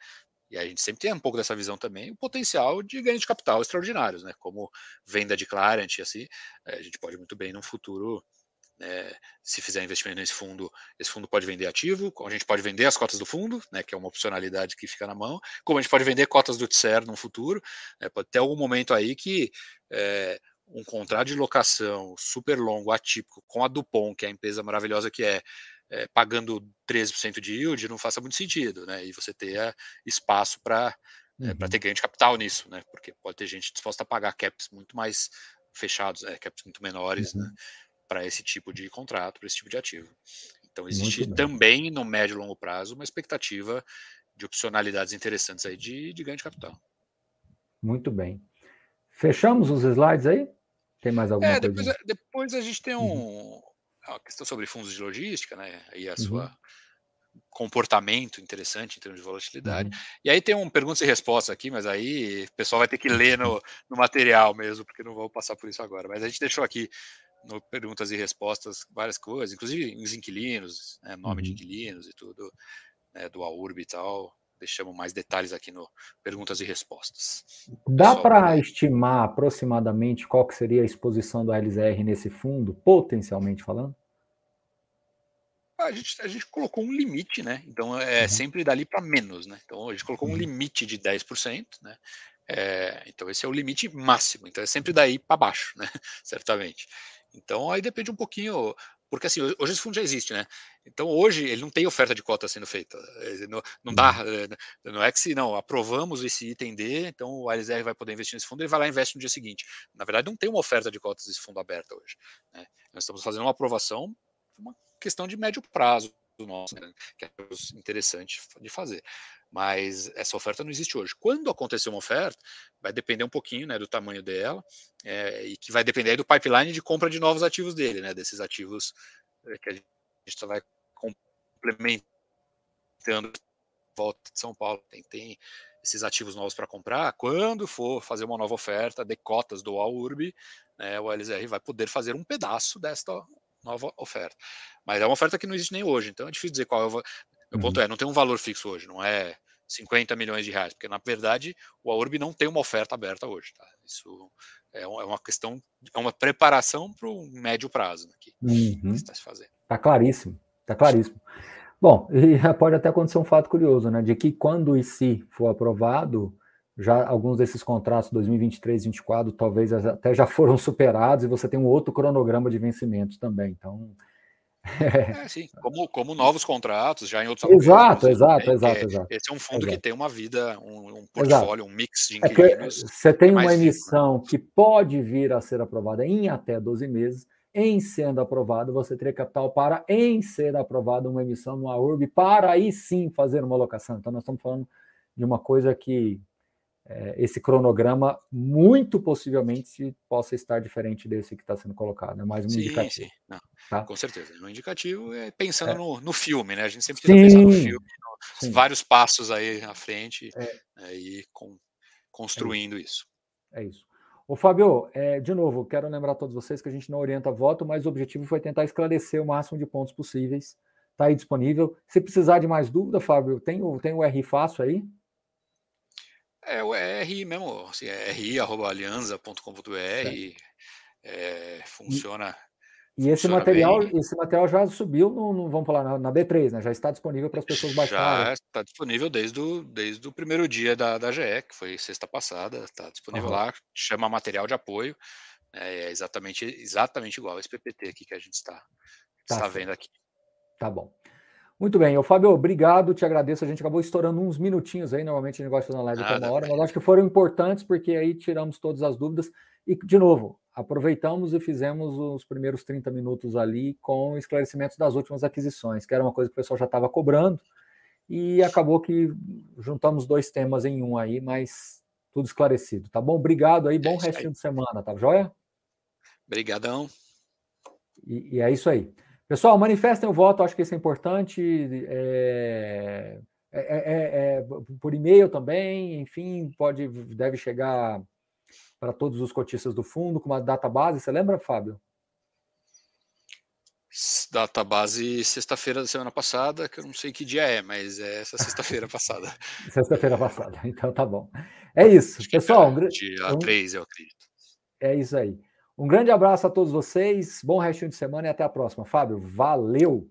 e a gente sempre tem um pouco dessa visão também, o potencial de ganho de capital extraordinários, né, como venda de Clarent, assim, a gente pode muito bem no futuro né, se fizer investimento nesse fundo, esse fundo pode vender ativo, a gente pode vender as cotas do fundo, né, que é uma opcionalidade que fica na mão, como a gente pode vender cotas do TSER no futuro, né, pode ter algum momento aí que é, um contrato de locação super longo, atípico, com a Dupont, que é a empresa maravilhosa que é, é pagando 13% de yield, não faça muito sentido, né, e você ter espaço para uhum. é, para ter ganho de capital nisso, né, porque pode ter gente disposta a pagar caps muito mais fechados, é, caps muito menores, uhum. né, para esse tipo de contrato, para esse tipo de ativo. Então existe também no médio e longo prazo uma expectativa de opcionalidades interessantes aí de, de ganho de capital. Muito bem. Fechamos os slides aí? Tem mais alguma é, depois, coisa? Depois a gente tem um, uhum. uma questão sobre fundos de logística, né? Aí a uhum. sua comportamento interessante em termos de volatilidade. Uhum. E aí tem um perguntas e respostas aqui, mas aí o pessoal vai ter que ler no, no material mesmo, porque não vou passar por isso agora. Mas a gente deixou aqui no perguntas e respostas várias coisas, inclusive os inquilinos, né, nome uhum. de inquilinos e tudo, né, do AURB e tal. Deixamos mais detalhes aqui no perguntas e respostas. Dá para estimar aproximadamente qual que seria a exposição do LZR nesse fundo, potencialmente falando? A gente, a gente colocou um limite, né? Então é uhum. sempre dali para menos, né? Então a gente colocou um uhum. limite de 10%, né? É, então esse é o limite máximo, então é sempre daí para baixo, né? Certamente. Então aí depende um pouquinho, porque assim, hoje esse fundo já existe, né? Então hoje ele não tem oferta de cota sendo feita. Não, não dá, uhum. eh, não é que se não, aprovamos esse item D, então o ALSR vai poder investir nesse fundo, ele vai lá e investe no dia seguinte. Na verdade, não tem uma oferta de cotas desse fundo aberta hoje. Né? Nós estamos fazendo uma aprovação, uma questão de médio prazo do nosso, né? que é interessante de fazer mas essa oferta não existe hoje. Quando acontecer uma oferta, vai depender um pouquinho né, do tamanho dela, é, e que vai depender do pipeline de compra de novos ativos dele, né, desses ativos eh, que a gente vai complementando volta de São Paulo. Tem, tem esses ativos novos para comprar. Quando for fazer uma nova oferta de cotas do AURB, né, o LZR vai poder fazer um pedaço desta nova oferta. Mas é uma oferta que não existe nem hoje, então é difícil dizer qual é o, meu ponto uhum. é, não tem um valor fixo hoje, não é 50 milhões de reais, porque na verdade o AURB não tem uma oferta aberta hoje. Tá? Isso é, é uma questão, é uma preparação para o médio prazo aqui uhum. que está se fazendo. Está claríssimo, está claríssimo. Bom, e pode até acontecer um fato curioso, né? De que quando o ICI for aprovado, já alguns desses contratos 2023 e 2024 talvez até já foram superados e você tem um outro cronograma de vencimentos também. Então, é, sim, como, como novos contratos, já em outros Exato, exato, exato, exato. Esse é um fundo exato. que tem uma vida, um, um portfólio, exato. um mix de inquilinos. É você tem uma emissão vivo, né? que pode vir a ser aprovada em até 12 meses. Em sendo aprovado, você teria capital para, em ser aprovada, uma emissão no AURB, para aí sim fazer uma alocação. Então, nós estamos falando de uma coisa que é, esse cronograma muito possivelmente possa estar diferente desse que está sendo colocado. É mais um sim, indicativo. Sim. Não, tá? Com certeza. Um indicativo é pensando é. No, no, filme, né? A gente sempre precisa pensar no filme, no, vários passos aí à frente é. né, e com, construindo isso. isso. É isso. Ô, Fábio, é, de novo, quero lembrar a todos vocês que a gente não orienta voto, mas o objetivo foi tentar esclarecer o máximo de pontos possíveis. Está aí disponível. Se precisar de mais dúvida, Fábio, tem o, tem o R fácil aí? É, o RI mesmo, assim, é ri.alianza.com.br, é, funciona E esse material, bem. esse material já subiu, no, no vamos falar, na, na, B3, né? Já está disponível para as pessoas baixarem. Já está disponível desde o, desde o primeiro dia da, da GE, que foi sexta passada. Está disponível uhum. lá, chama material de apoio. É, é exatamente, exatamente igual esse PPT aqui que a gente está, tá está vendo aqui. Tá bom. Muito bem, ô Fábio, obrigado, te agradeço. A gente acabou estourando uns minutinhos aí, normalmente a gente gosta de fazer uma live até uma hora, mas acho que foram importantes porque aí tiramos todas as dúvidas. E, de novo, aproveitamos e fizemos os primeiros 30 minutos ali com esclarecimentos das últimas aquisições, que era uma coisa que o pessoal já estava cobrando, e acabou que juntamos dois temas em um aí, mas tudo esclarecido, tá bom? Obrigado aí, bom é restinho de semana, tá joia? Obrigadão. E, e é isso aí. Pessoal, manifestem o voto, acho que isso é importante. É, é, é, é por e-mail também, enfim, pode, deve chegar para todos os cotistas do fundo com uma data base. Você lembra, Fábio? Data base sexta-feira da semana passada, que eu não sei que dia é, mas é essa sexta-feira passada. sexta-feira passada, então tá bom. É isso, Acho pessoal. É dia 3, eu acredito. É isso aí. Um grande abraço a todos vocês, bom restinho de semana e até a próxima. Fábio, valeu!